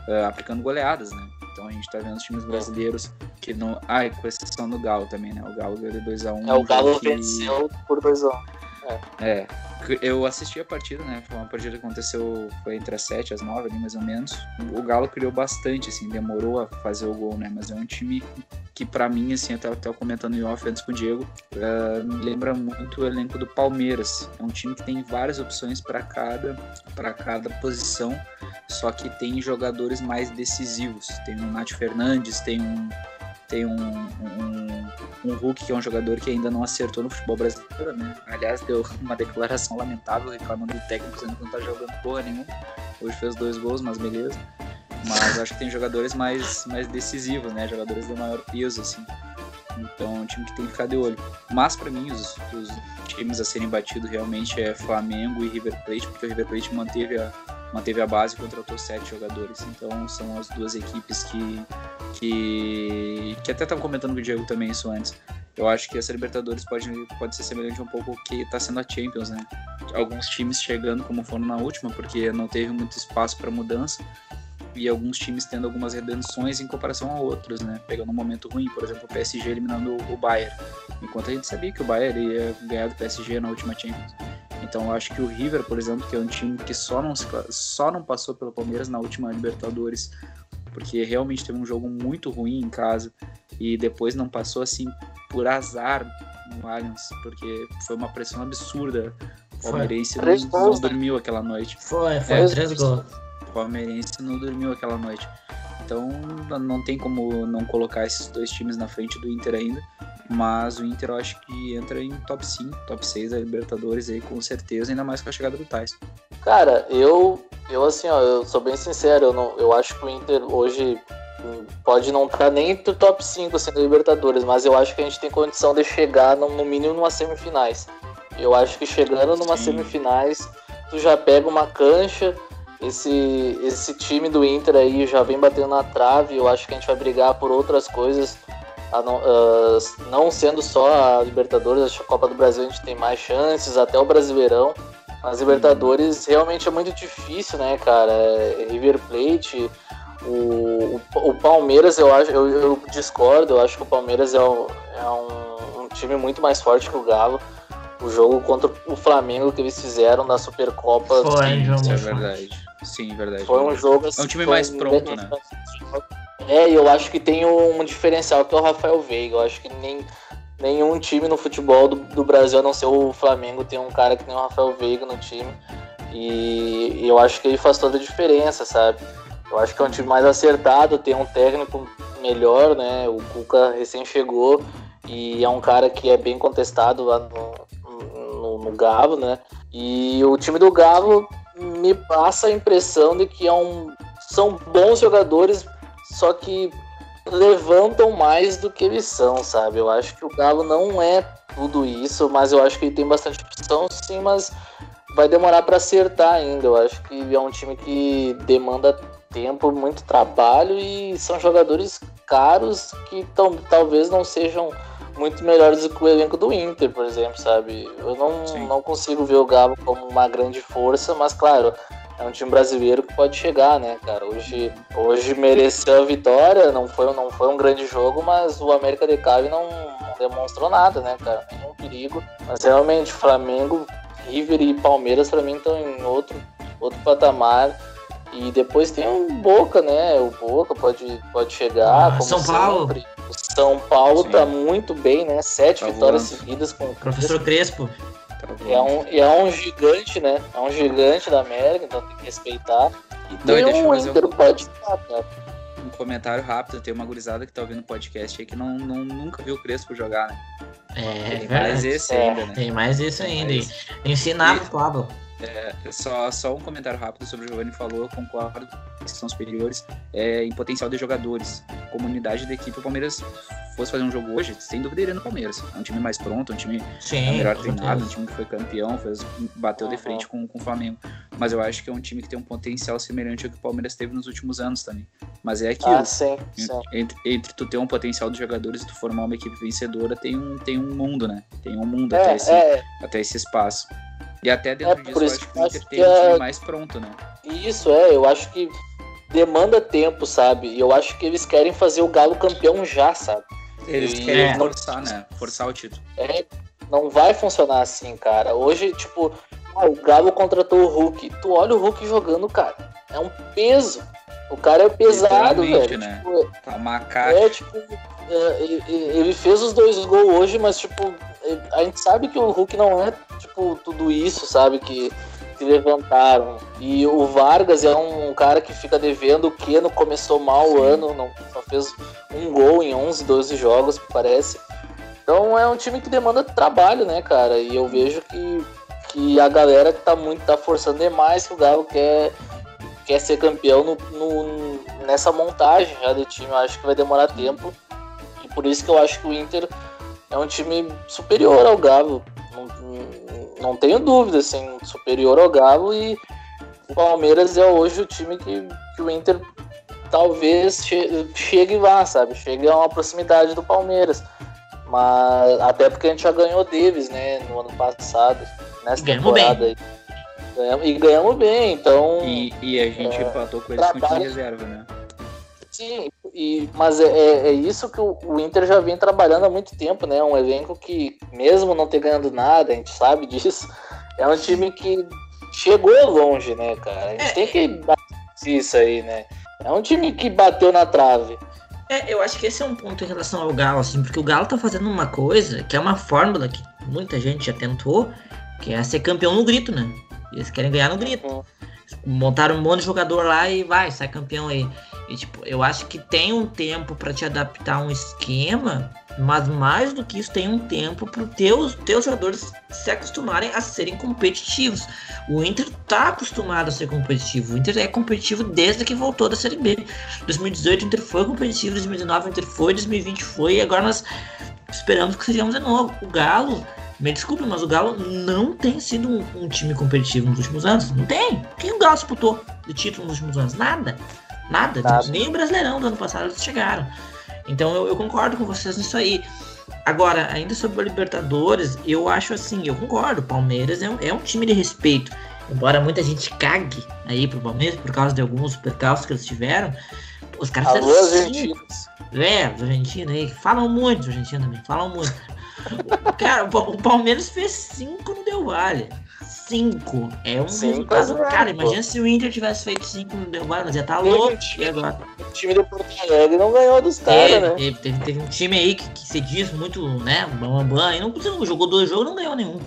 uh, aplicando goleadas, né. Então a gente tá vendo os times brasileiros que não. Ah, com exceção do Galo também, né? O Galo ganhou 2x1. Um, é, o Galo que... venceu por 2x1. É. é. Eu assisti a partida, né? Foi uma partida que aconteceu, foi entre as 7 e as 9 ali, mais ou menos. O Galo criou bastante, assim, demorou a fazer o gol, né? Mas é um time que para mim, assim, eu tava, comentando em off antes com o Diego, uh, me lembra muito o elenco do Palmeiras. É um time que tem várias opções para cada, para cada posição, só que tem jogadores mais decisivos. Tem o Nath Fernandes, tem um tem um, um, um Hulk, que é um jogador que ainda não acertou no futebol brasileiro, né? Aliás, deu uma declaração lamentável reclamando do técnico, dizendo que não tá jogando porra nenhuma. Hoje fez dois gols, mas beleza. Mas acho que tem jogadores mais, mais decisivos, né? Jogadores de maior peso, assim. Então é um time que tem que ficar de olho. Mas para mim, os, os, times a serem batidos realmente é Flamengo e River Plate, porque o River Plate manteve a, manteve a base e contratou sete jogadores. Então são as duas equipes que. que, que até estava comentando com o Diego também isso antes. Eu acho que essa Libertadores pode, pode ser semelhante um pouco ao que está sendo a Champions, né? Alguns times chegando como foram na última, porque não teve muito espaço para mudança e alguns times tendo algumas redenções em comparação a outros, né? Pegando um momento ruim, por exemplo, o PSG eliminando o Bayern, enquanto a gente sabia que o Bayern ia ganhar do PSG na última Champions. Então eu acho que o River, por exemplo, que é um time que só não, só não passou pelo Palmeiras na última Libertadores, porque realmente teve um jogo muito ruim em casa e depois não passou assim por azar no Allianz, porque foi uma pressão absurda. O palmeirense não, não, dormiu aquela noite. Foi, foi é, três gols palmeirense não dormiu aquela noite. Então não tem como não colocar esses dois times na frente do Inter ainda. Mas o Inter eu acho que entra em top 5, top 6 da Libertadores aí com certeza, ainda mais com a chegada do Tais. Cara, eu, eu assim, ó, eu sou bem sincero, eu, não, eu acho que o Inter hoje pode não estar nem entre o top 5 assim, da Libertadores, mas eu acho que a gente tem condição de chegar no, no mínimo numa semifinais. Eu acho que chegando numa Sim. semifinais, tu já pega uma cancha, esse, esse time do Inter aí já vem batendo na trave. Eu acho que a gente vai brigar por outras coisas. Não, uh, não, sendo só a Libertadores, acho que a Copa do Brasil a gente tem mais chances, até o Brasileirão. As Libertadores realmente é muito difícil, né, cara? É River Plate, o, o, o, Palmeiras, eu acho, eu, eu, discordo, eu acho que o Palmeiras é, um, é um, um time muito mais forte que o Galo o jogo contra o Flamengo que eles fizeram na Supercopa. Foi, sim, é verdade. Sim, verdade. Foi um jogo assim. É um time mais pronto, né? É, e eu acho que tem um diferencial que é o Rafael Veiga. Eu acho que nem, nenhum time no futebol do, do Brasil, a não ser o Flamengo, tem um cara que tem o Rafael Veiga no time. E, e eu acho que ele faz toda a diferença, sabe? Eu acho que é um time mais acertado, tem um técnico melhor, né? O Cuca recém chegou e é um cara que é bem contestado lá no, no, Galo, né? E o time do Galo me passa a impressão de que é um, são bons jogadores, só que levantam mais do que eles são, sabe? Eu acho que o Galo não é tudo isso, mas eu acho que ele tem bastante opção, sim, mas vai demorar para acertar ainda. Eu acho que é um time que demanda tempo, muito trabalho e são jogadores caros que talvez não sejam muito melhores do que o elenco do Inter, por exemplo, sabe? Eu não, não consigo ver o Galo como uma grande força, mas claro, é um time brasileiro que pode chegar, né, cara? Hoje, hoje mereceu a vitória, não foi, não foi um grande jogo, mas o América de Cali não, não demonstrou nada, né, cara? Nenhum perigo. Mas realmente, Flamengo, River e Palmeiras, para mim, estão em outro, outro patamar. E depois tem o Boca, né? O Boca pode, pode chegar. Ah, São Paulo. Sempre. O São Paulo Sim. tá muito bem, né? Sete tá vitórias voando. seguidas com. Professor Crespo. Tá é um, é um gigante, né? É um gigante da América, então tem que respeitar. E Não, tem um Inter um... pode estar, cara. Um comentário rápido, tem uma gurizada que tá ouvindo o podcast aí que não, não, nunca viu o Crespo jogar, né? É, tem mais esse é. ainda, né? Tem mais isso ainda. Ensinar o Pablo. É, só, só um comentário rápido sobre o Giovanni falou, eu concordo que são superiores é, em potencial de jogadores. Comunidade da equipe, o Palmeiras fosse fazer um jogo hoje, sem dúvida iria no Palmeiras. É um time mais pronto, um time Sim, melhor com treinado, um time que foi campeão, fez, bateu de Uhum. frente com, com o Flamengo. Mas eu acho que é um time que tem um potencial semelhante ao que o Palmeiras teve nos últimos anos também. Mas é aquilo. Ah, sim, sim. Entre, entre tu ter um potencial de jogadores e tu formar uma equipe vencedora, tem um, tem um mundo, né? Tem um mundo até, É, esse, é, até esse espaço. E até dentro É, disso, por eu isso acho que que o Inter tem que um time é- mais pronto, né? isso é, eu acho que demanda tempo, sabe? E eu acho que eles querem fazer o Galo campeão já, sabe? Eles E- querem é. forçar, né? Forçar o título. É, não vai funcionar assim, cara. Hoje, tipo, ah, o Galo contratou o Hulk. Tu olha o Hulk jogando, cara. É um peso. O cara é pesado, velho. né? Tipo, Tá uma caixa. é, tipo, ele fez os dois gols hoje, mas, tipo, é, a gente sabe que o Hulk não é, tipo, tudo isso, sabe? Que, que levantaram. E o Vargas é um cara que fica devendo. O Keno começou mal o Sim. ano, não, só fez um gol em 11, 12 jogos, parece. Então é um time que demanda trabalho, né, cara? E eu vejo que, que a galera que tá muito, tá forçando demais que o Galo quer, quer ser campeão no, no- nessa montagem já do time. Eu acho que vai demorar tempo. Por isso que eu acho que o Inter é um time superior ao Galo. Não, não tenho dúvida, assim, superior ao Galo e o Palmeiras é hoje o time que, que o Inter talvez che- chegue lá, sabe? Chegue a uma proximidade do Palmeiras. Mas até porque a gente já ganhou deles, né, no ano passado, nessa Ganhamos temporada aí. Ganhamos- e ganhamos bem, então. E, e a gente É, empatou com eles com o time trabalho- reserva, né? Sim, e, mas é, é- é isso que o, o Inter já vem trabalhando há muito tempo, né? Um elenco que, mesmo não ter ganhado nada, a gente sabe disso, é um time que chegou longe, né, cara? A gente É, tem que bater isso aí, né? É um time que bateu na trave. É, eu acho que esse é um ponto em relação ao Galo, assim, porque o Galo tá fazendo uma coisa que é uma fórmula que muita gente já tentou, que é ser campeão no grito, né? Eles querem ganhar no grito. Uhum. Montaram um monte de jogador lá e vai, sai campeão aí. E tipo, eu acho que tem um tempo pra te adaptar a um esquema, mas mais do que isso, tem um tempo pro teus, teus jogadores se acostumarem a serem competitivos. O Inter tá acostumado a ser competitivo. O Inter é competitivo desde que voltou da Série B. 2018 o Inter foi competitivo, 2019 o Inter foi, 2020 foi, e agora nós esperamos que sejamos de novo. O Galo, me desculpe, mas o Galo não tem sido um, um time competitivo nos últimos anos. Não tem. O que o Galo disputou de título nos últimos anos? Nada. Nada. Nada. Nem o Brasileirão do ano passado eles chegaram. Então eu, eu concordo com vocês nisso aí. Agora, ainda sobre a Libertadores, eu acho assim, eu concordo, o Palmeiras é um, é um time de respeito. Embora muita gente cague aí pro Palmeiras por causa de alguns percalços que eles tiveram, os caras Alô, argentinos. é, os argentinos aí, falam muito os argentinos também, falam muito. Cara, o Pa- o Palmeiras fez 5 no Del Valle. 5. É um Cinco resultado. é zero, Cara, pô. imagina se o Inter tivesse feito 5 no Del Valle, nós ia estar Teve louco. um time- E agora? O time do Porto Alegre não ganhou dos caras, Teve, né? teve, teve, teve um time aí que, que se diz muito, né? Bam, bam, bam, e não, não jogou dois jogos não ganhou nenhum.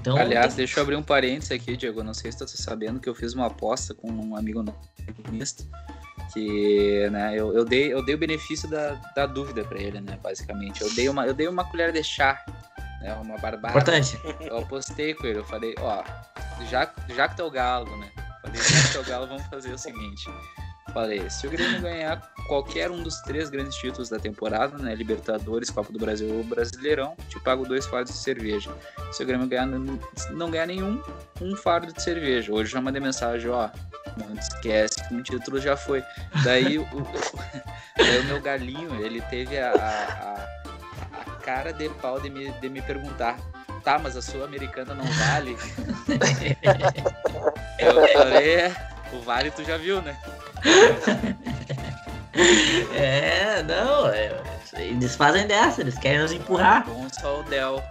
Então, Aliás, deixa eu abrir um parênteses aqui, Diego. Não sei se tu tá sabendo que eu fiz uma aposta com um amigo economista que, né, eu, eu, dei, eu dei o benefício da, da dúvida pra ele, né, basicamente. Eu dei uma, eu dei uma colher de chá, né, uma barbada. importante. Eu apostei com ele, eu falei, ó, já, já que tá o galo, né, falei, já que tá o galo, vamos fazer o seguinte. Falei, se o Grêmio ganhar qualquer um dos três grandes títulos da temporada, né, Libertadores, Copa do Brasil ou Brasileirão, te pago dois fardos de cerveja. Se o Grêmio ganhar, não, ganhar nenhum, um fardo de cerveja. Hoje já mandei mensagem, ó, não esquece que um título já foi. Daí o, daí o meu galinho, ele teve a, a, a- a cara de pau de me, de me perguntar, tá, mas a Sul-Americana não vale? Eu falei, é, o vale tu já viu, né? É, não, é, eles fazem dessa, eles querem nos empurrar. Bom só o Del.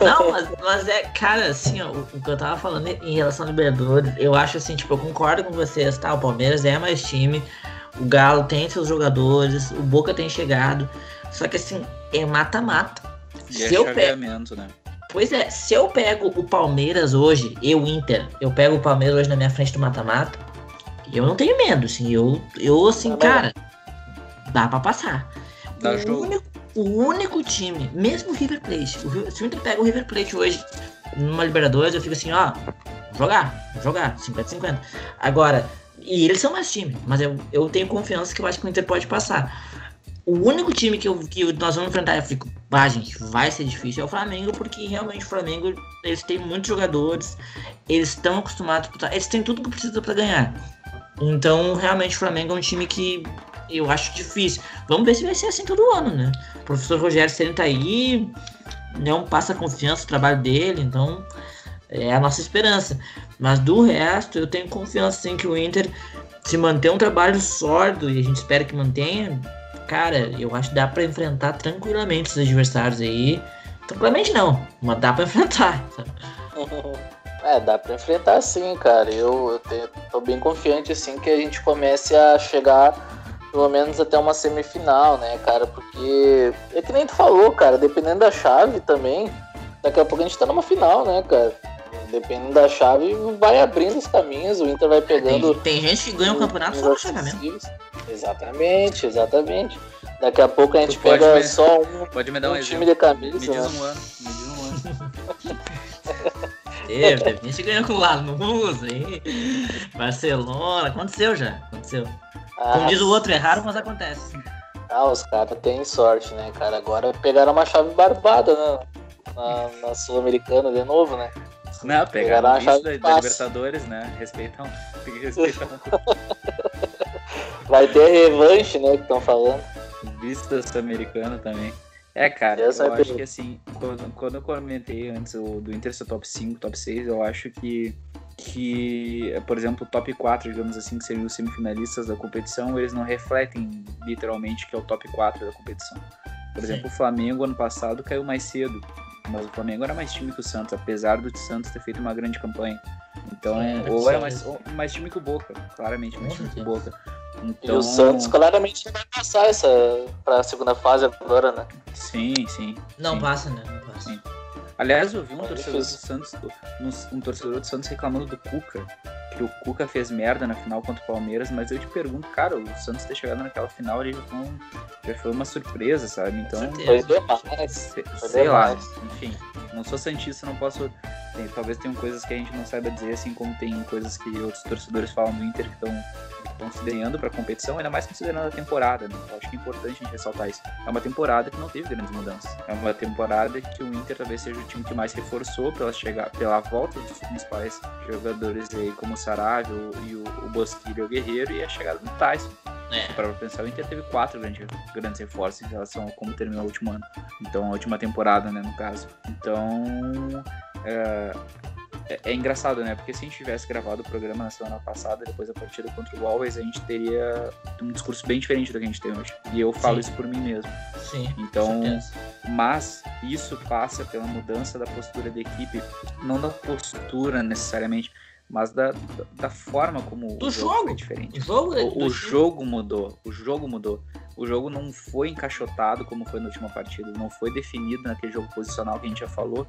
Não, mas, mas é, cara, assim, ó, o, o que eu tava falando em relação ao Libertadores, eu acho assim, tipo, eu concordo com vocês, tá? O Palmeiras é mais time, o Galo tem seus jogadores, o Boca tem chegado, só que assim, é mata-mata. E Se é eu pego. né? Pois é, se eu pego o Palmeiras hoje, eu, Inter, eu pego o Palmeiras hoje na minha frente do mata-mata, eu não tenho medo, assim, eu, eu assim, não. cara, dá pra passar. Dá o único, o único time, mesmo o River Plate, o se o Inter pega o River Plate hoje numa Libertadores, eu fico assim, ó, jogar, jogar, 50-50. Agora, e eles são mais time, mas eu, eu tenho confiança que eu acho que o Inter pode passar. O único time que, eu, que nós vamos enfrentar, eu fico, bah, gente, vai ser difícil, é o Flamengo, porque realmente o Flamengo, eles têm muitos jogadores, eles estão acostumados, eles têm tudo que precisa para ganhar. Então, realmente, o Flamengo é um time que eu acho difícil. Vamos ver se vai ser assim todo ano, né? O professor Rogério Senna tá aí, não passa confiança no trabalho dele, então é a nossa esperança. Mas do resto, eu tenho confiança sim que o Inter se manter um trabalho sólido e a gente espera que mantenha, cara, eu acho que dá para enfrentar tranquilamente os adversários aí. Tranquilamente não, mas dá para enfrentar. É, dá para enfrentar sim, cara. Eu, eu tenho, tô bem confiante assim que a gente comece a chegar pelo menos até uma semifinal, né, cara? Porque é que nem tu falou, cara, dependendo da chave também, daqui a pouco a gente tá numa final, né, cara? Dependendo da chave, vai abrindo os caminhos, o Inter vai pegando. Tem, tem gente que ganha o campeonato só no chaveamento. Exatamente, exatamente. Daqui a pouco a gente pega me, só um, pode me dar um, um time de camisa. Me diz né? um ano. Me diz um ano. Teve, teve gente ganhou com o Lanús aí. Barcelona. Aconteceu já. Aconteceu. Ah, Como diz o outro, é raro, mas acontece. Ah, os caras têm sorte, né, cara? Agora pegaram uma chave barbada, né? Na, na Sul-Americana de novo, né? Não, pegaram, pegaram a chave da, da Libertadores, né? Respeitam. Respeitam. Vai ter revanche, né? Que estão falando. Vista sul-americana também. É, cara, eu, eu acho que assim, quando, quando eu comentei antes o, do Inter ser top 5, top 6, eu acho que, que, por exemplo, o top 4, digamos assim, que seriam os semifinalistas da competição, eles não refletem literalmente que é o top 4 da competição. Por exemplo, Sim. o Flamengo ano passado caiu mais cedo, mas o Flamengo era mais time que o Santos, apesar do Santos ter feito uma grande campanha. Então, é, ou é mais, ou mais time que o Boca, claramente mais time que o Boca. Então... E o então, Santos claramente vai passar essa para a segunda fase agora, né? Sim, sim. Não sim. passa, né? Não passa. Sim. Aliás, eu vi um torcedor do Santos, um torcedor do Santos reclamando do Cuca, que o Cuca fez merda na final contra o Palmeiras, mas eu te pergunto, cara, o Santos ter chegado naquela final ali já foi, um, já foi uma surpresa, sabe? Então, foi demais. Sei, foi sei lá, enfim, não sou santista, não posso. Tem, talvez tenham coisas que a gente não saiba dizer, assim como tem coisas que outros torcedores falam do Inter que estão considerando para a competição, ainda mais considerando a temporada. Né? Eu acho que é importante a gente ressaltar isso. É uma temporada que não teve grandes mudanças. É uma temporada que o Inter talvez seja o time que mais reforçou pela, chegar, pela volta dos principais jogadores aí, como o Saravio e o, o Bosquilha e o Guerreiro, e a chegada do Tyson. É. Para pensar, o Inter teve quatro grandes, grandes reforços em relação a como terminou o último ano. Então, a última temporada, né, no caso. Então, é, é, é, engraçado, né? Porque se a gente tivesse gravado o programa na semana passada, depois da partida contra o Always, a gente teria um discurso bem diferente do que a gente tem hoje. E eu falo Sim. isso por mim mesmo. Sim. Então, mas isso passa pela mudança da postura da equipe, não da postura necessariamente, mas da, da forma como do o jogo, jogo foi diferente. O jogo, o, o jogo mudou. O jogo mudou. O jogo não foi encaixotado como foi na última partida, não foi definido naquele jogo posicional que a gente já falou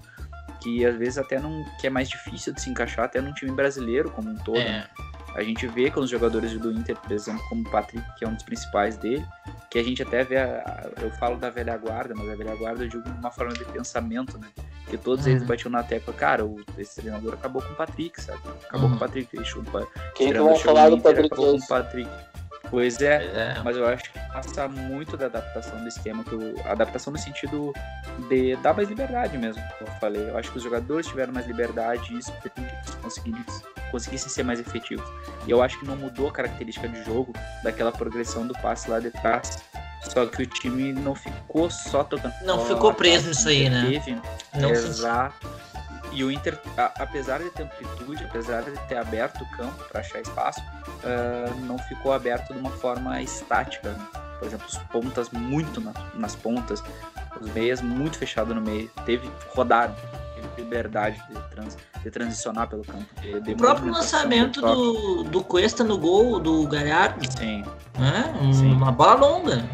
que às vezes até não que é mais difícil de se encaixar até num time brasileiro como um todo. É. Né? A gente vê com os jogadores do Inter, por exemplo, como o Patrick, que é um dos principais dele, que a gente até vê, a, eu falo da velha guarda, mas a velha guarda eu digo uma forma de pensamento, né? Que todos uhum. eles batiam na tecla, cara, o, esse treinador acabou com o Patrick, sabe? Acabou uhum. com o Patrick, deixou, Quem que vai falar do Patrick? Acabou com o Patrick. Pois é, é, mas eu acho que passa muito da adaptação do esquema, que o, adaptação no sentido de dar mais liberdade mesmo, como eu falei. Eu acho que os jogadores tiveram mais liberdade e isso conseguissem, conseguissem ser mais efetivos. E eu acho que não mudou a característica de jogo daquela progressão do passe lá de trás. Só que o time não ficou só tocando. Não ficou preso nisso aí, né? Teve. Não Exato. E o Inter, apesar de ter amplitude, apesar de ter aberto o campo para achar espaço, uh, não ficou aberto de uma forma estática. Né? Por exemplo, os pontas muito na, nas pontas, os meias muito fechado no meio. Teve rodaram, teve liberdade de, trans, de transicionar pelo campo. o próprio lançamento do, do Cuesta no gol do Galhardo. Sim. É, um, Sim. Uma bola longa.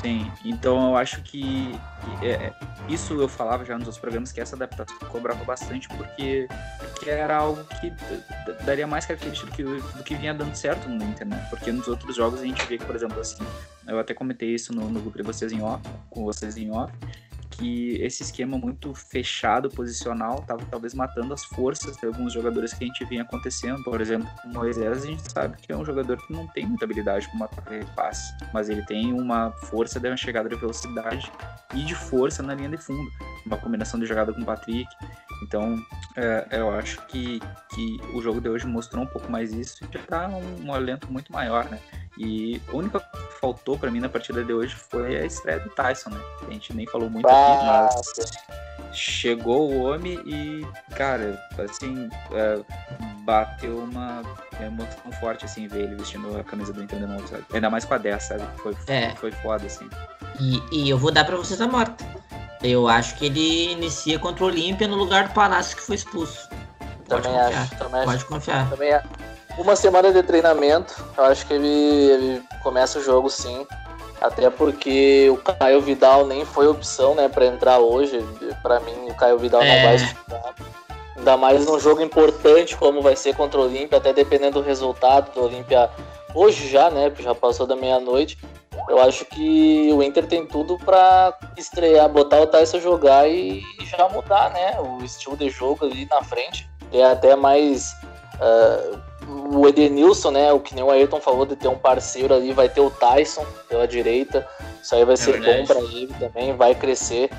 Sim, então eu acho que é, isso eu falava já nos outros programas que essa adaptação cobrava bastante porque, porque era algo que daria mais característica do que, do que vinha dando certo no Inter, né? Porque nos outros jogos a gente vê que, por exemplo, assim, eu até comentei isso no, no grupo de vocês em off, com vocês em off, que esse esquema muito fechado, posicional, estava talvez matando as forças de alguns jogadores que a gente vinha acontecendo. Por exemplo, o Moisés, a gente sabe que é um jogador que não tem muita habilidade para troca de passe, mas ele tem uma força de uma chegada de velocidade e de força na linha de fundo. Uma combinação de jogada com o Patrick. Então, é, eu acho que, que o jogo de hoje mostrou um pouco mais isso e já está um, um alento muito maior, né? E a única faltou para mim na partida de hoje foi a estreia do Tyson, né? A gente nem falou muito aqui, mas chegou o homem e, cara, assim, é, bateu uma emoção forte, assim, ver ele vestindo a camisa do Inter de novo, sabe? Ainda mais com a 10, sabe? Foi, é. foi foda, assim. E, e eu vou dar para vocês a morta. Eu acho que ele inicia contra o Olímpia no lugar do Palácio que foi expulso. Pode também confiar. acho. Também Pode acho. confiar. Também acho uma semana de treinamento, eu acho que ele, ele começa o jogo sim. Até porque o Caio Vidal nem foi opção, né, para entrar hoje. Para mim, o Caio Vidal é. não vai ficar. Ainda mais num jogo importante como vai ser contra o Olímpia, até dependendo do resultado do Olímpia hoje já, né, já passou da meia-noite. Eu acho que o Inter tem tudo para estrear, botar o Tyson jogar e já mudar, né, o estilo de jogo ali na frente. É até mais uh, o Edenilson, né? O que nem o Ayrton falou de ter um parceiro ali, vai ter o Tyson pela direita. Isso aí vai é ser verdade. bom para ele também, vai crescer.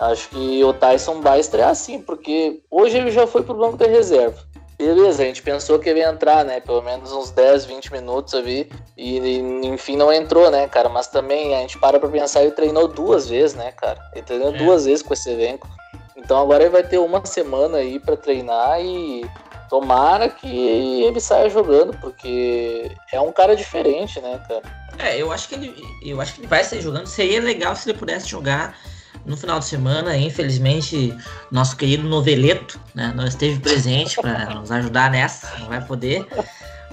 Acho que o Tyson vai estrear sim, porque hoje ele já foi pro banco de reserva. Beleza, a gente pensou que ele ia entrar, né? Pelo menos uns 10, 20 minutos ali. E, enfim não entrou, né, cara? Mas também a gente para pra pensar, ele treinou duas vezes, né, cara? Ele treinou é. duas vezes com esse elenco. Então agora ele vai ter uma semana aí para treinar e Tomara que ele saia jogando, porque é um cara diferente, né, cara? É, eu acho que ele, eu acho que ele vai sair jogando. Seria legal se ele pudesse jogar no final de semana. Infelizmente, nosso querido Noveleto né, não esteve presente para nos ajudar nessa, não vai poder.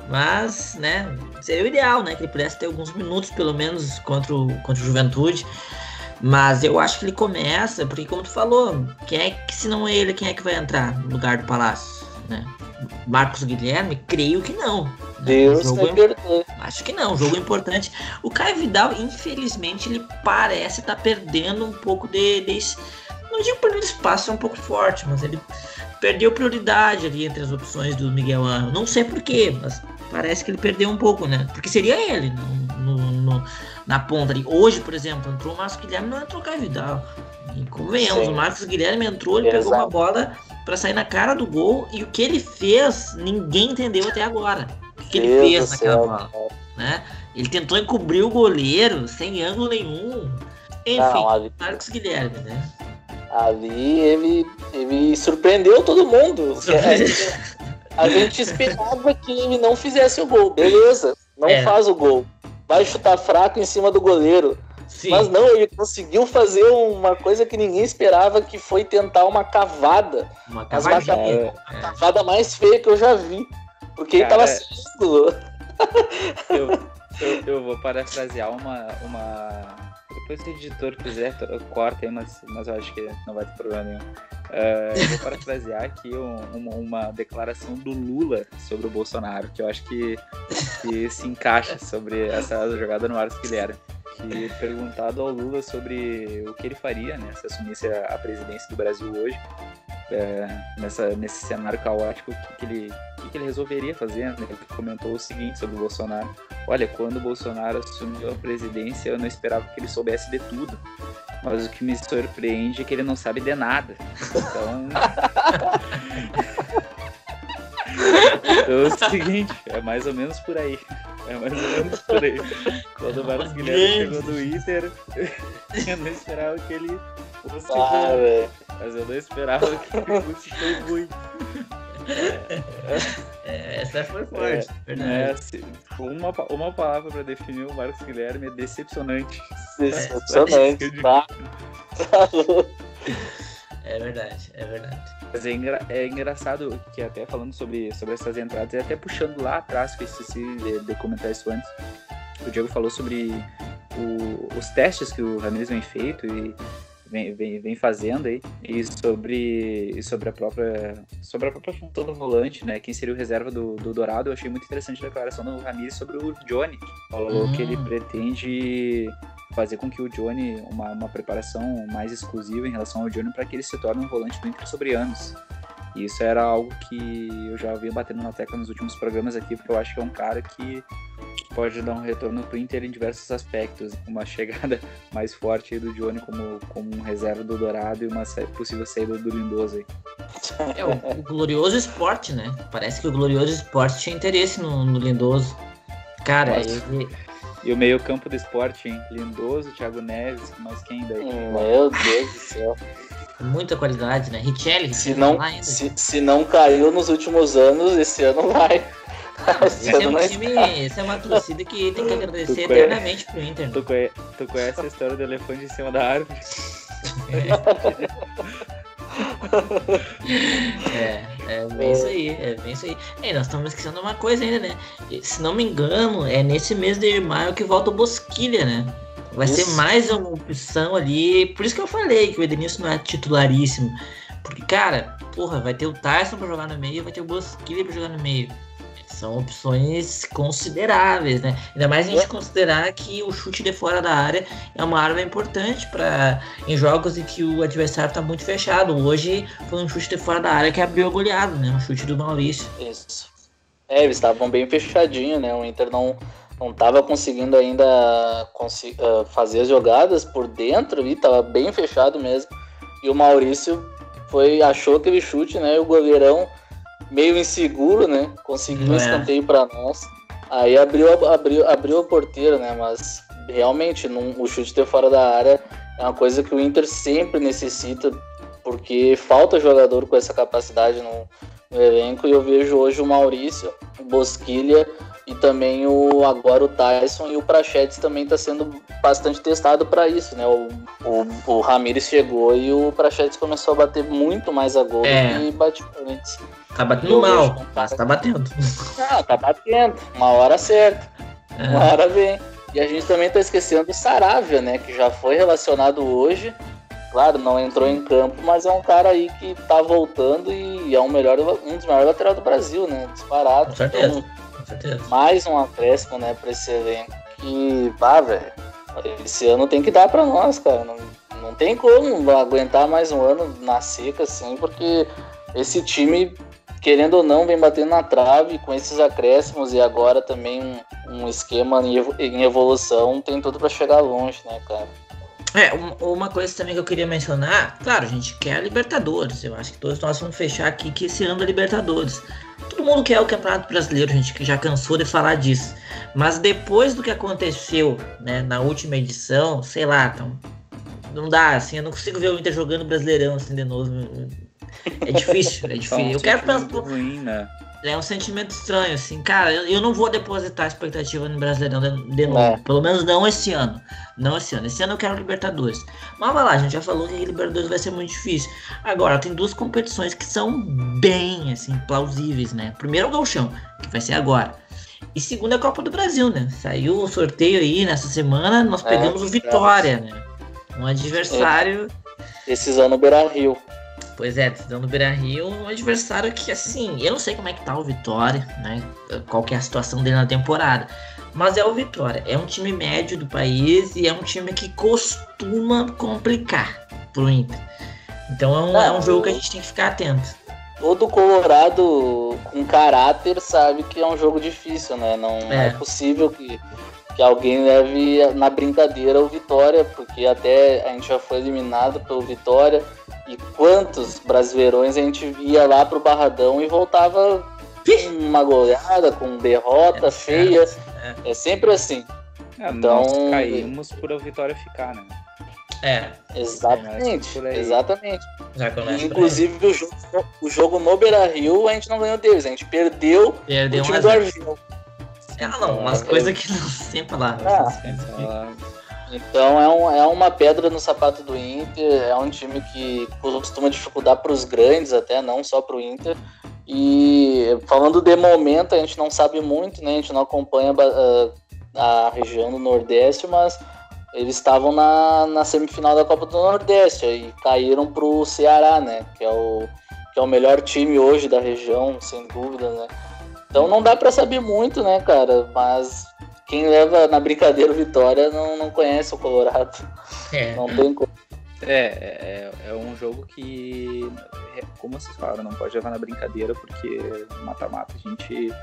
Mas, né, seria o ideal, né, que ele pudesse ter alguns minutos, pelo menos, contra o, contra o Juventude. Mas eu acho que ele começa, porque como tu falou, quem é que, se não ele, quem é que vai entrar no lugar do Palácio, né? Marcos Guilherme? Creio que não. Deus jogo é... Acho que não, jogo importante. O Caio Vidal, infelizmente, ele parece estar tá perdendo um pouco de, de. Não digo perdendo espaço, é um pouco forte, mas ele perdeu prioridade ali entre as opções do Miguel Angel. Não sei porquê, mas parece que ele perdeu um pouco, né? Porque seria ele no, no, no, na ponta ali. Hoje, por exemplo, entrou o Marcos Guilherme, não entrou o Caio Vidal. E convenhamos, Sim. o Marcos Guilherme entrou, ele Exato. pegou uma bola para sair na cara do gol e o que ele fez, ninguém entendeu até agora. O que, ele fez naquela céu, bola, né? Ele tentou encobrir o goleiro sem ângulo nenhum. Enfim, Não, ali... Marcos Guilherme, né? Ali ele, ele surpreendeu todo mundo. A gente esperava que ele não fizesse o gol. Beleza, não é. faz o gol. Vai chutar fraco em cima do goleiro. Sim. Mas não, ele conseguiu fazer uma coisa que ninguém esperava, que foi tentar uma cavada. Uma cavada, é. a cavada mais feia que eu já vi. Porque Cara, ele tava sendo. eu, eu, eu, vou parafrasear uma, uma. Depois se o editor quiser, corta aí, mas, mas eu acho que não vai ter problema nenhum. Uh, eu vou parafrasear aqui um, uma, uma, declaração do Lula sobre o Bolsonaro, que eu acho que, que se encaixa sobre essa jogada no Arcos Guilherme que perguntado ao Lula sobre o que ele faria, né, se assumisse a, presidência do Brasil hoje, é, nessa, nesse cenário caótico, o que, que, ele, que, que ele resolveria fazer? Né? Ele comentou o seguinte sobre o Bolsonaro: Olha, quando o Bolsonaro assumiu a presidência, eu não esperava que ele soubesse de tudo. Mas o que me surpreende é que ele não sabe de nada. Então. então é o seguinte, é mais ou menos por aí. É mais ou menos por aí. Quando o Marcos Guilherme chegou no Inter, eu não esperava que ele fosse ah, bom. Mas eu não esperava que ele fosse tão ruim. É, essa foi forte, é, é assim, uma, uma palavra para definir o Marcos Guilherme é decepcionante. Decepcionante, é, tá? É verdade, é verdade. Mas é, engra é, engraçado que até falando sobre, sobre essas entradas, e até puxando lá atrás, que eu esqueci de, de comentar isso antes, o Diego falou sobre o, os testes que o Ramirez vem feito e vem, vem, vem fazendo aí, e sobre, sobre a própria sobre a própria função do volante, né? Quem seria o reserva do, do Dourado, eu achei muito interessante a declaração do Ramirez sobre o Johnny. Falou que ele hum. pretende fazer com que o Johnny, uma, uma preparação mais exclusiva em relação ao Johnny, para que ele se torne um volante do Inter sobre anos. E isso era algo que eu já vinha batendo na tecla nos últimos programas aqui, porque eu acho que é um cara que pode dar um retorno pro Inter em diversos aspectos. Uma chegada mais forte do Johnny como, como um reserva do Dourado e uma possível saída do Lindoso aí. É, o, o, glorioso esporte, né? Parece que o glorioso esporte tinha interesse no, no Lindoso. Cara, ele... E o meio campo do esporte, hein? Lindoso, Thiago Neves, mais quem daí? Meu Deus do céu. Muita qualidade, né? Richelli, se não, se, se não caiu nos últimos anos, esse ano vai. esse, é um time, esse é uma torcida que tem que agradecer eternamente pro Inter. Né? Tu, conhece, tu conhece a história do elefante em cima da árvore? É, é bem isso aí, é bem isso aí. E nós estamos esquecendo uma coisa ainda, né? Se não me engano, é nesse mês de maio que volta o Bosquilha, né? Vai isso. ser mais uma opção ali. Por isso que eu falei que o Edenilson não é titularíssimo. Porque, cara, porra, vai ter o Tyson pra jogar no meio, vai ter o Bosquilha pra jogar no meio são opções consideráveis, né? Ainda mais a gente é. considerar que o chute de fora da área é uma arma importante para em jogos em que o adversário está muito fechado. Hoje foi um chute de fora da área que abriu a goleada, né? Um chute do Maurício. Isso. É, eles estavam bem fechadinhos, né? O Inter não não estava conseguindo ainda uh, fazer as jogadas por dentro e estava bem fechado mesmo. E o Maurício foi achou aquele chute, né? E o goleirão meio inseguro, né? Conseguiu um é. escanteio para nós. Aí abriu, abriu, abriu a porteira, né? Mas realmente num, o chute de fora da área é uma coisa que o Inter sempre necessita, porque falta jogador com essa capacidade no, no elenco. E eu vejo hoje o Maurício, o Bosquilha e também o agora o Tyson e o Prachetes também está sendo bastante testado para isso, né? O, o, o Ramires chegou e o Prachetes começou a bater muito mais a gol é. do que bateu antes. Tá batendo mal, mas tá batendo. Ah, tá batendo. Uma hora certa. É. Uma hora vem. E a gente também tá esquecendo o Saravia, né? Que já foi relacionado hoje. Claro, não entrou em campo, mas é um cara aí que tá voltando e é um, melhor, um dos melhores laterais do Brasil, né? Disparado. Com certeza. Então, Com certeza. Mais um acréscimo, né, pra esse elenco. Que, pá, velho. Esse ano tem que dar pra nós, cara. Não, não tem como aguentar mais um ano na seca, assim, porque esse time querendo ou não, vem batendo na trave com esses acréscimos e agora também um, um esquema em evolução, tem tudo para chegar longe, né, cara? É, uma coisa também que eu queria mencionar, claro, a gente quer a Libertadores, eu acho que todos nós vamos fechar aqui que esse ano é Libertadores. Todo mundo quer o Campeonato Brasileiro, a gente já cansou de falar disso. Mas depois do que aconteceu né, na última edição, sei lá, então, não dá, assim, eu não consigo ver o Inter jogando Brasileirão assim de novo é difícil, é difícil. eu quero pensar. Ruim, né? É um sentimento estranho, assim. Cara, eu, eu não vou depositar expectativa no Brasileirão de, de novo. É. Pelo menos não esse ano. Não esse ano. Esse ano eu quero Libertadores. Mas vai lá, a gente já falou que a Libertadores vai ser muito difícil. Agora, tem duas competições que são bem, assim, plausíveis, né? Primeiro é o Galchão, que vai ser agora. E segundo é a Copa do Brasil, né? Saiu o sorteio aí nessa semana, nós é, pegamos é, o Vitória, né? Um adversário. É. Decisão no Beira Rio. Pois é, decisão do Beira Rio, um adversário que, assim, eu não sei como é que tá o Vitória, né? Qual que é a situação dele na temporada. Mas é o Vitória. É um time médio do país e é um time que costuma complicar pro Inter. Então é um, é um jogo que a gente tem que ficar atento. Todo Colorado com caráter sabe que é um jogo difícil, né? Não é, é possível que, que alguém leve na brincadeira o Vitória, porque até a gente já foi eliminado pelo Vitória e quantos brasileirões a gente ia lá pro Barradão e voltava com uma goleada, com derrota é, feia. É. é. sempre assim. É, então nós caímos por a vitória ficar, né? É. Exatamente. Exatamente. inclusive o jogo, o jogo no Beira Rio a gente não ganhou deles, a gente perdeu, perdeu o time do Argel. Ah, não, umas coisas que não sempre lá. Ah. Então é, um, é uma pedra no sapato do Inter, é um time que costuma dificultar para os grandes até, não só para o Inter. E falando de momento, a gente não sabe muito, né? A gente não acompanha uh, a região do Nordeste, mas eles estavam na, na semifinal da Copa do Nordeste e caíram para o Ceará, né? Que é, o, que é o melhor time hoje da região, sem dúvida, né? Então não dá para saber muito, né, cara? Mas quem leva na brincadeira o Vitória não, não conhece o Colorado. É. Não tem como. É, é, é um jogo que, é, como vocês falaram, não pode levar na brincadeira, porque mata-mata a gente,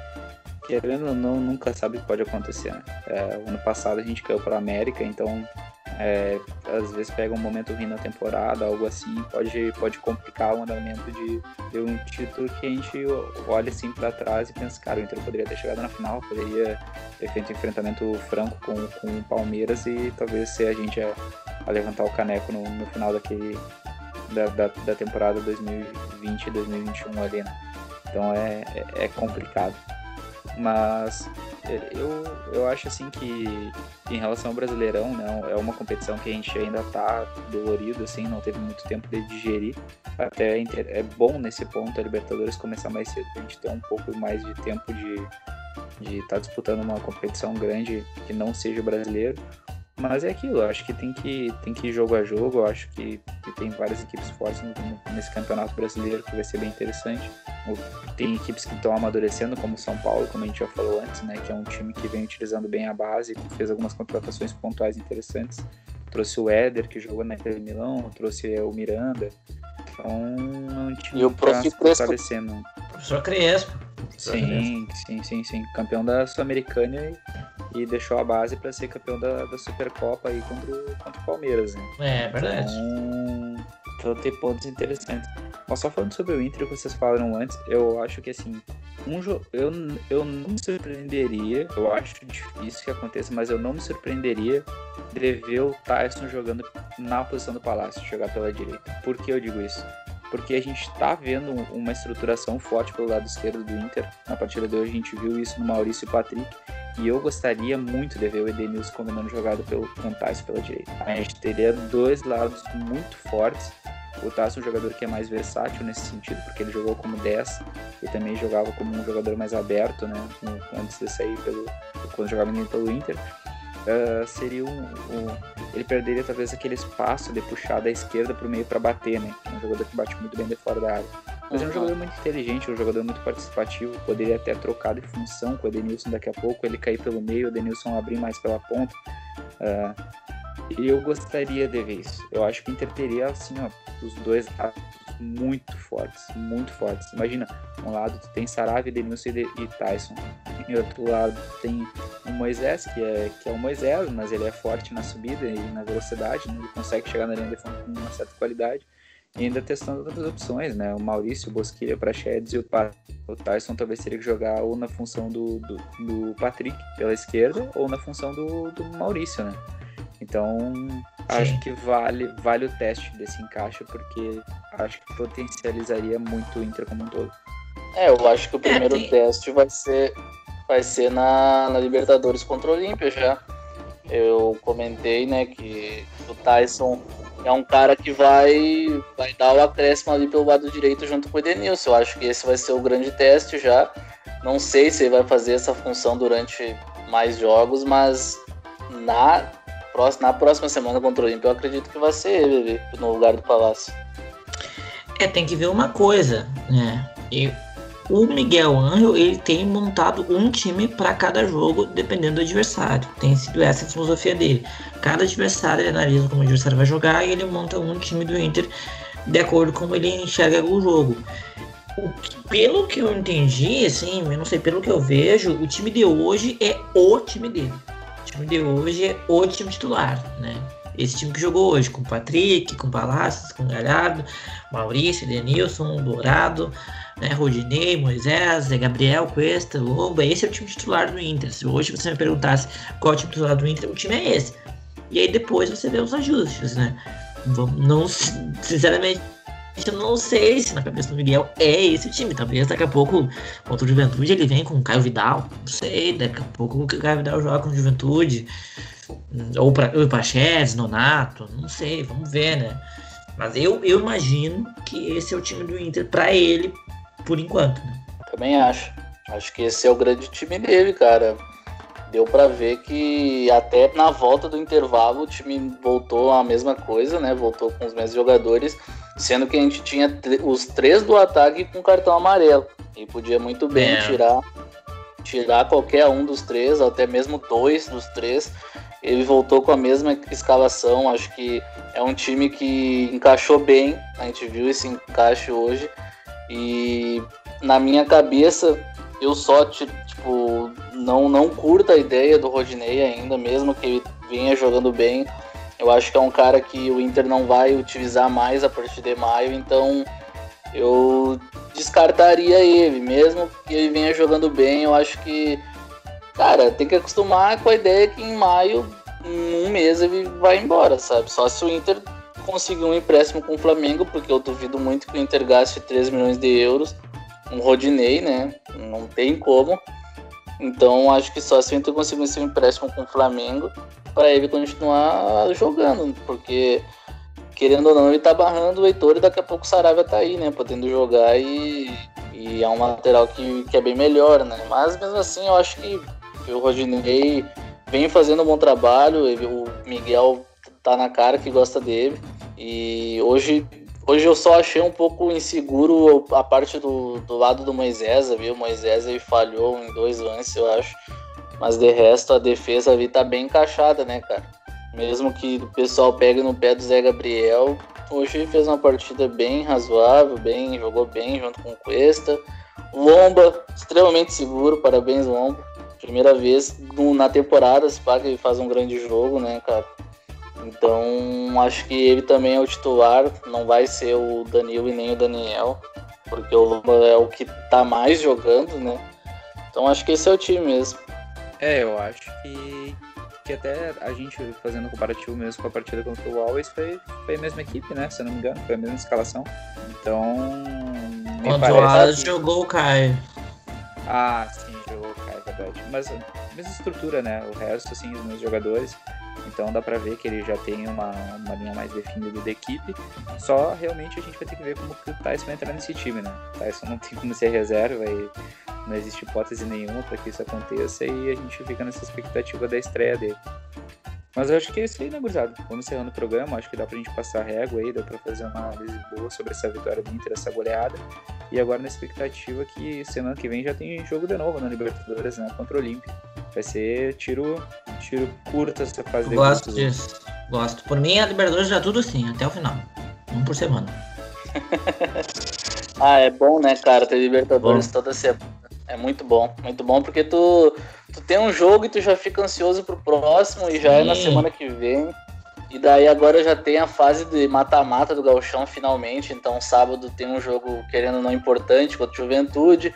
querendo ou não, nunca sabe o que pode acontecer. Né? É, ano passado a gente caiu para América, então é, às vezes pega um momento ruim na temporada, algo assim, pode, pode complicar o andamento de, de um título que a gente olha assim para trás e pensa, cara, o Inter poderia ter chegado na final, poderia ter feito um enfrentamento franco com, com o Palmeiras e talvez ser a gente a, a levantar o caneco no, no final daquele da, da, da temporada 2020 2021 ali, né? Então é, é, é complicado. Mas eu, eu acho assim que em relação ao Brasileirão, né, é uma competição que a gente ainda tá dolorido, assim, não teve muito tempo de digerir. Até é bom nesse ponto a Libertadores começar mais cedo, pra gente ter um pouco mais de tempo de de estar tá disputando uma competição grande que não seja brasileiro. Mas é aquilo, eu acho que tem que, tem que ir jogo a jogo, eu acho que, que tem várias equipes fortes nesse campeonato brasileiro que vai ser bem interessante. Tem equipes que estão amadurecendo, como o São Paulo, como a gente já falou antes, né? Que é um time que vem utilizando bem a base, fez algumas contratações pontuais interessantes. Trouxe o Éder, que jogou na Inter Milão, trouxe o Miranda. Então é um time e o que está se fortalecendo. Professor Crespo. Sim, sim, sim, sim. Campeão da Sul-Americana e e deixou a base para ser campeão da, da Supercopa aí contra o, contra o Palmeiras, né? É, verdade. Então, então tem pontos interessantes. Mas só falando sobre o Inter que vocês falaram antes, eu acho que assim, um. Eu, eu não me surpreenderia, eu acho difícil que aconteça, mas eu não me surpreenderia de ver o Tyson jogando na posição do Palácio, jogar pela direita. Por que eu digo isso? Porque a gente tá vendo uma estruturação forte pelo lado esquerdo do Inter. Na partida de hoje a gente viu isso no Maurício e Patrick. E eu gostaria muito de ver o Edenilson combinando jogado pelo, Tyson pela direita. A gente teria dois lados muito fortes. O Tyson é um jogador que é mais versátil nesse sentido, porque ele jogou como 10 e também jogava como um jogador mais aberto, né? Antes de sair pelo. quando jogava pelo Inter. Uh, seria um, um, Ele perderia talvez aquele espaço de puxar da esquerda para o meio para bater, né? É um jogador que bate muito bem de fora da área. Mas é um jogador muito inteligente, um jogador muito participativo. Poderia até trocar de função com o Edenilson daqui a pouco, ele cair pelo meio, o Edenilson abrir mais pela ponta. Uh, e eu gostaria de ver isso. Eu acho que o Inter teria, assim, ó, os dois lados muito fortes, muito fortes. Imagina, um lado tu tem Saravia, Edenilson e Tyson. E outro lado tem o Moisés, que é, que é o Moisés, mas ele é forte na subida e na velocidade, né? ele consegue chegar na linha de fundo com uma certa qualidade e ainda testando outras opções, né? O Maurício, o Bosquilha, Prachedes e o, o Tyson talvez teria que jogar ou na função do, do, do Patrick pela esquerda ou na função do, do Maurício, né? Então, Sim. acho que vale, vale o teste desse encaixe, porque acho que potencializaria muito o Inter como um todo. É, eu acho que o primeiro é, teste vai ser, vai ser na, na Libertadores contra o Olímpia já. Eu comentei, né, que o Tyson é um cara que vai, vai dar o acréscimo ali pelo lado direito junto com o Edenilson. Eu acho que esse vai ser o grande teste já. Não sei se ele vai fazer essa função durante mais jogos, mas na próxima, na próxima semana contra o Olímpio eu acredito que vai ser ele no lugar do Palácio. É, tem que ver uma coisa, né? Eu, o Miguel Angel ele tem montado um time para cada jogo, dependendo do adversário. Tem sido essa a filosofia dele. Cada adversário ele analisa como o adversário vai jogar e ele monta um time do Inter de acordo com como ele enxerga o jogo. O que, pelo que eu entendi, assim, eu não sei, pelo que eu vejo, o time de hoje é o time dele. O time de hoje é o time titular, né? Esse time que jogou hoje, com Patrick, com Palácios, com Galhardo, Maurício, Denilson, Dourado, né, Rodinei, Moisés, Zé Gabriel, Cuesta, Lomba, esse é o time titular do Inter. Se hoje você me perguntasse qual é o time titular do Inter, o time é esse. E aí depois você vê os ajustes, né? Não, sinceramente, eu não sei se na cabeça do Miguel é esse o time. Talvez daqui a pouco, contra o Juventude, ele vem com o Caio Vidal. Não sei, daqui a pouco o Caio Vidal joga com o Juventude. Ou para Praxedes, Nonato, não sei, vamos ver, né? Mas eu, eu imagino que esse é o time do Inter para ele, por enquanto. Né? Também acho. Acho que esse é o grande time dele, cara. Deu para ver que até na volta do intervalo o time voltou a mesma coisa, né? Voltou com os mesmos jogadores, sendo que a gente tinha os três do ataque com cartão amarelo. E podia muito bem é. tirar tirar qualquer um dos três, até mesmo dois dos três, ele voltou com a mesma escalação. Acho que é um time que encaixou bem. A gente viu esse encaixe hoje. E na minha cabeça, eu só tipo não não curto a ideia do Rodinei ainda, mesmo que ele venha jogando bem. Eu acho que é um cara que o Inter não vai utilizar mais a partir de maio, então eu descartaria ele, mesmo que ele venha jogando bem. Eu acho que Cara, tem que acostumar com a ideia que em maio, em um mês, ele vai embora, sabe? Só se o Inter conseguir um empréstimo com o Flamengo, porque eu duvido muito que o Inter gaste 3 milhões de euros. Um Rodinei, né? Não tem como. Então acho que só se o Inter conseguir esse empréstimo com o Flamengo para ele continuar jogando, porque querendo ou não ele tá barrando o Heitor e daqui a pouco o Saravia tá aí, né? Podendo jogar e, e é um lateral que, que é bem melhor, né? Mas mesmo assim eu acho que o Rodinei vem fazendo um bom trabalho, o Miguel tá na cara que gosta dele. E hoje, hoje eu só achei um pouco inseguro a parte do, do lado do Moisés, viu? O Moisés ele falhou em dois lances, eu acho. Mas de resto a defesa ali tá bem encaixada, né, cara? Mesmo que o pessoal pegue no pé do Zé Gabriel, hoje fez uma partida bem razoável, bem, jogou bem junto com o Cuesta. Lomba, extremamente seguro, parabéns Lomba. Primeira vez na temporada, se pá, que ele faz um grande jogo, né, cara? Então, acho que ele também é o titular, não vai ser o Danilo e nem o Daniel, porque o Lomba é o que tá mais jogando, né? Então, acho que esse é o time mesmo. É, eu acho que, que até a gente fazendo comparativo mesmo com a partida contra o Always foi, foi a mesma equipe, né? Se eu não me engano, foi a mesma escalação. Então. Quando o Always que... jogou o Caio. Ah, sim, jogou o Caio, é verdade. Mas mesma estrutura, né? O resto, assim, os meus jogadores. Então dá pra ver que ele já tem uma, uma linha mais definida da equipe. Só realmente a gente vai ter que ver como que o Tyson vai entrar nesse time, né? O Tyson não tem como ser reserva e não existe hipótese nenhuma para que isso aconteça e a gente fica nessa expectativa da estreia dele. Mas eu acho que é isso aí, né, gurizada? Vamos encerrando o programa. Acho que dá pra gente passar a régua aí, dá pra fazer uma análise boa sobre essa vitória do Inter, essa goleada. E agora na expectativa que semana que vem já tem jogo de novo na Libertadores, né? Contra o Olímpia. Vai ser tiro, tiro curto essa fase de Gosto disso. Gosto. Por mim, a Libertadores já tudo assim, até o final. Um por semana. ah, é bom, né, cara, ter Libertadores bom. toda semana. É muito bom, muito bom, porque tu, tu tem um jogo e tu já fica ansioso pro próximo e já Sim. é na semana que vem. E daí agora já tem a fase de mata-mata do Galchão finalmente. Então sábado tem um jogo querendo não importante contra o Juventude,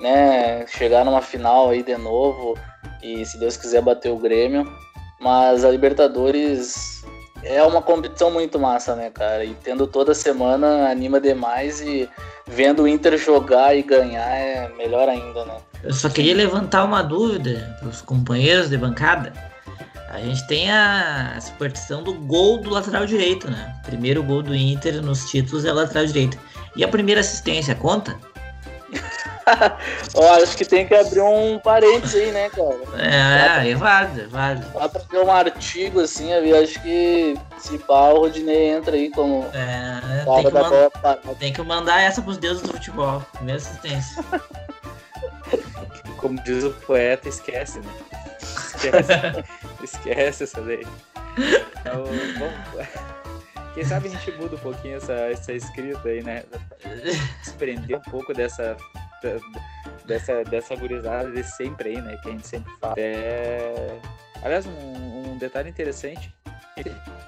né? Chegar numa final aí de novo e se Deus quiser bater o Grêmio. Mas a Libertadores é uma competição muito massa, né, cara? E tendo toda semana anima demais e vendo o Inter jogar e ganhar é melhor ainda, né? Eu só queria levantar uma dúvida para os companheiros de bancada. A gente tem a superstição do gol do lateral direito, né? primeiro gol do Inter nos títulos é lateral direito. E a primeira assistência, conta? Ó, acho que tem que abrir um parênteses aí, né, cara? É, é, é válido, é válido. Dá pra ter um artigo assim, eu acho que se pá, o Rodinei entra aí como. É, tem que, manda, tem que mandar essa pros deuses do futebol. Primeira assistência. como diz o poeta, esquece, né? Esquece, esquece essa daí. Então, bom, quem sabe a gente muda um pouquinho essa, essa escrita aí, né? Desprender um pouco dessa dessa, dessa gurizada de sempre aí, né? Que a gente sempre fala. É... Aliás, um, um detalhe interessante.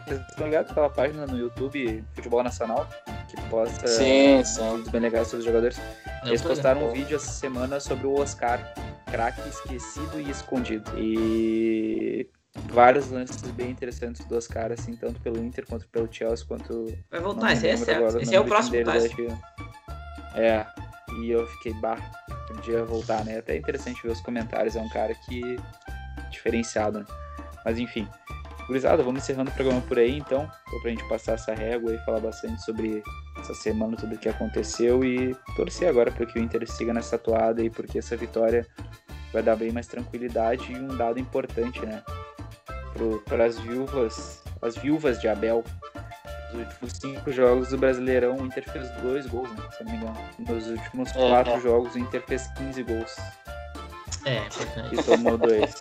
Vocês estão ligados aquela página no YouTube Futebol Nacional que posta sim, sim. bem legais sobre os jogadores. Eles postaram um vídeo essa semana sobre o Oscar, craque esquecido e escondido. E vários lances bem interessantes do Oscar, assim, tanto pelo Inter quanto pelo Chelsea, quanto. Vai voltar, esse é certo. Agora, esse é o próximo dele, É, e eu fiquei, bah, podia voltar, né? Até interessante ver os comentários, é um cara que. diferenciado, né? Mas enfim. Gurizada, vamos encerrando o programa por aí, então, pra gente passar essa régua e falar bastante sobre essa semana, tudo o que aconteceu e torcer agora para que o Inter siga nessa atuada e porque essa vitória vai dar bem mais tranquilidade e um dado importante, né? Para as viúvas, as viúvas de Abel, nos últimos cinco jogos do Brasileirão, o Inter fez dois gols, né? Se não me engano. Nos últimos é, quatro é. jogos, o Inter fez 15 gols. É, importante. e tomou dois.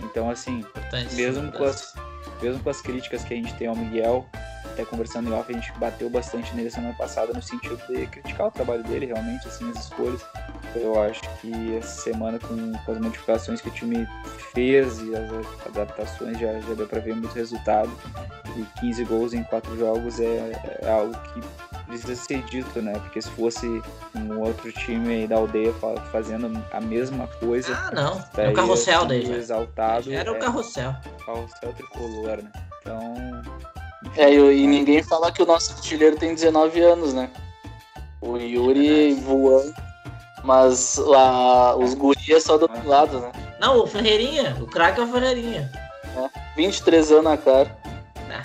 Então, assim, importante mesmo com, as, mesmo com as críticas que a gente tem ao Miguel, até conversando em off, a gente bateu bastante nele semana passada no sentido de criticar o trabalho dele, realmente, assim, as escolhas. Eu acho que essa semana, com, com as modificações que o time fez e as adaptações, já, já deu para ver muito resultado. E 15 gols em 4 jogos é, é algo que precisa ser dito, né? Porque se fosse um outro time aí da aldeia fa- fazendo a mesma coisa, Ah, não. É o carrossel daí já. exaltado, Já Era o é, carrossel. carrossel tricolor, né? Então, É, e, e ninguém fala que o nosso artilheiro tem 19 anos, né? O Yuri voando, mas a, os guri é só do outro lado, né? Não, o Ferreirinha. O craque é o Ferreirinha. 23 anos na cara. Ah,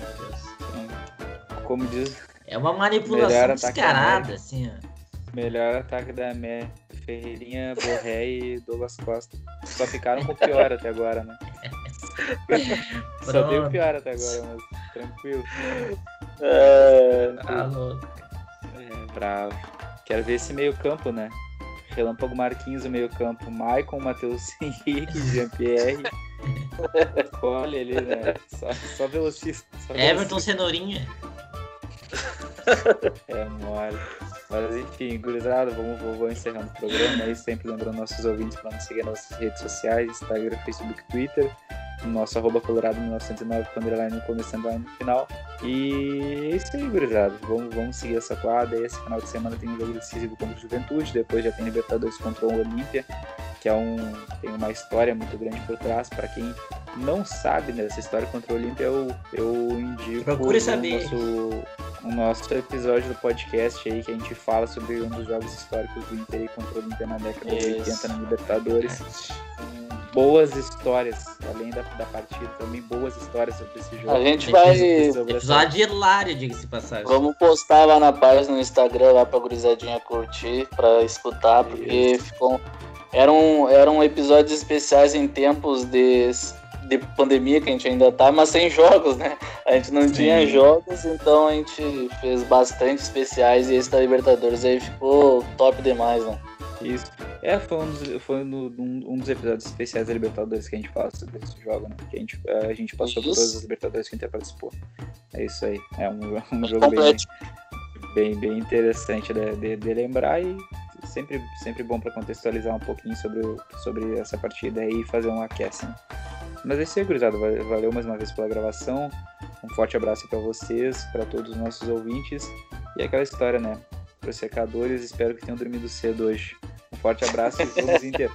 meu Deus. como diz, É uma manipulação descarada, assim, ó. melhor ataque da América, Ferreirinha, Borré e Douglas Costa. Só ficaram com o pior até agora, né? Só deu o pior até agora, mas tranquilo. É, Ah, louco. É, bravo. Quero ver esse meio campo, né? Relâmpago Marquinhos no meio campo. Maicon, Matheus Henrique, Jean-Pierre. Olha ali, né? Só, só velocista. Só Everton Cenourinha. É mole. Mas enfim, gurizada, vamos, vamos, encerrando o programa aí, sempre lembrando nossos ouvintes para nos seguir nas nossas redes sociais, Instagram, Facebook, Twitter, nosso arroba colorado 1909 com underline começo underline no final. E é isso aí, gurizada. Vamos, vamos seguir essa quadra. Esse final de semana tem um jogo decisivo contra o Juventude, depois já tem Libertadores contra o Olímpia, que é um, tem uma história muito grande por trás. Para quem não sabe dessa história contra o Olímpia, eu, eu indico Procure o saber. nosso o nosso episódio do podcast aí que a gente fala sobre um dos jogos históricos do Inter contra o Olímpia na década de Isso. 80 na Libertadores. Boas histórias, além da, da partida, também boas histórias sobre esse jogo. A gente vai. Episódio hilário, diga-se de passagem. Vamos postar lá na página no Instagram lá pra gurizadinha curtir, pra escutar, porque ficou. Eram, eram episódios especiais em tempos de, de pandemia que a gente ainda tá, mas sem jogos, né? A gente não tinha Sim. jogos, então a gente fez bastante especiais e esse da Libertadores aí ficou top demais, né? Isso. É, foi, um dos, foi no- um, um dos episódios especiais da Libertadores que a gente fala sobre esse jogo, né? Que a gente, a gente passou por Isso. todas as Libertadores que a Inter participou. É isso aí. É um, um jogo bem, bem, bem interessante de, de- de lembrar e sempre, sempre bom para contextualizar um pouquinho sobre, o- sobre essa partida aí e fazer um aquece. né? Mas é isso aí, gurizada. Va- Valeu mais uma vez pela gravação. Um forte abraço para vocês, para todos os nossos ouvintes. E aquela história, né? Para os secadores, espero que tenham dormido cedo hoje. Um forte abraço e vamos Inter.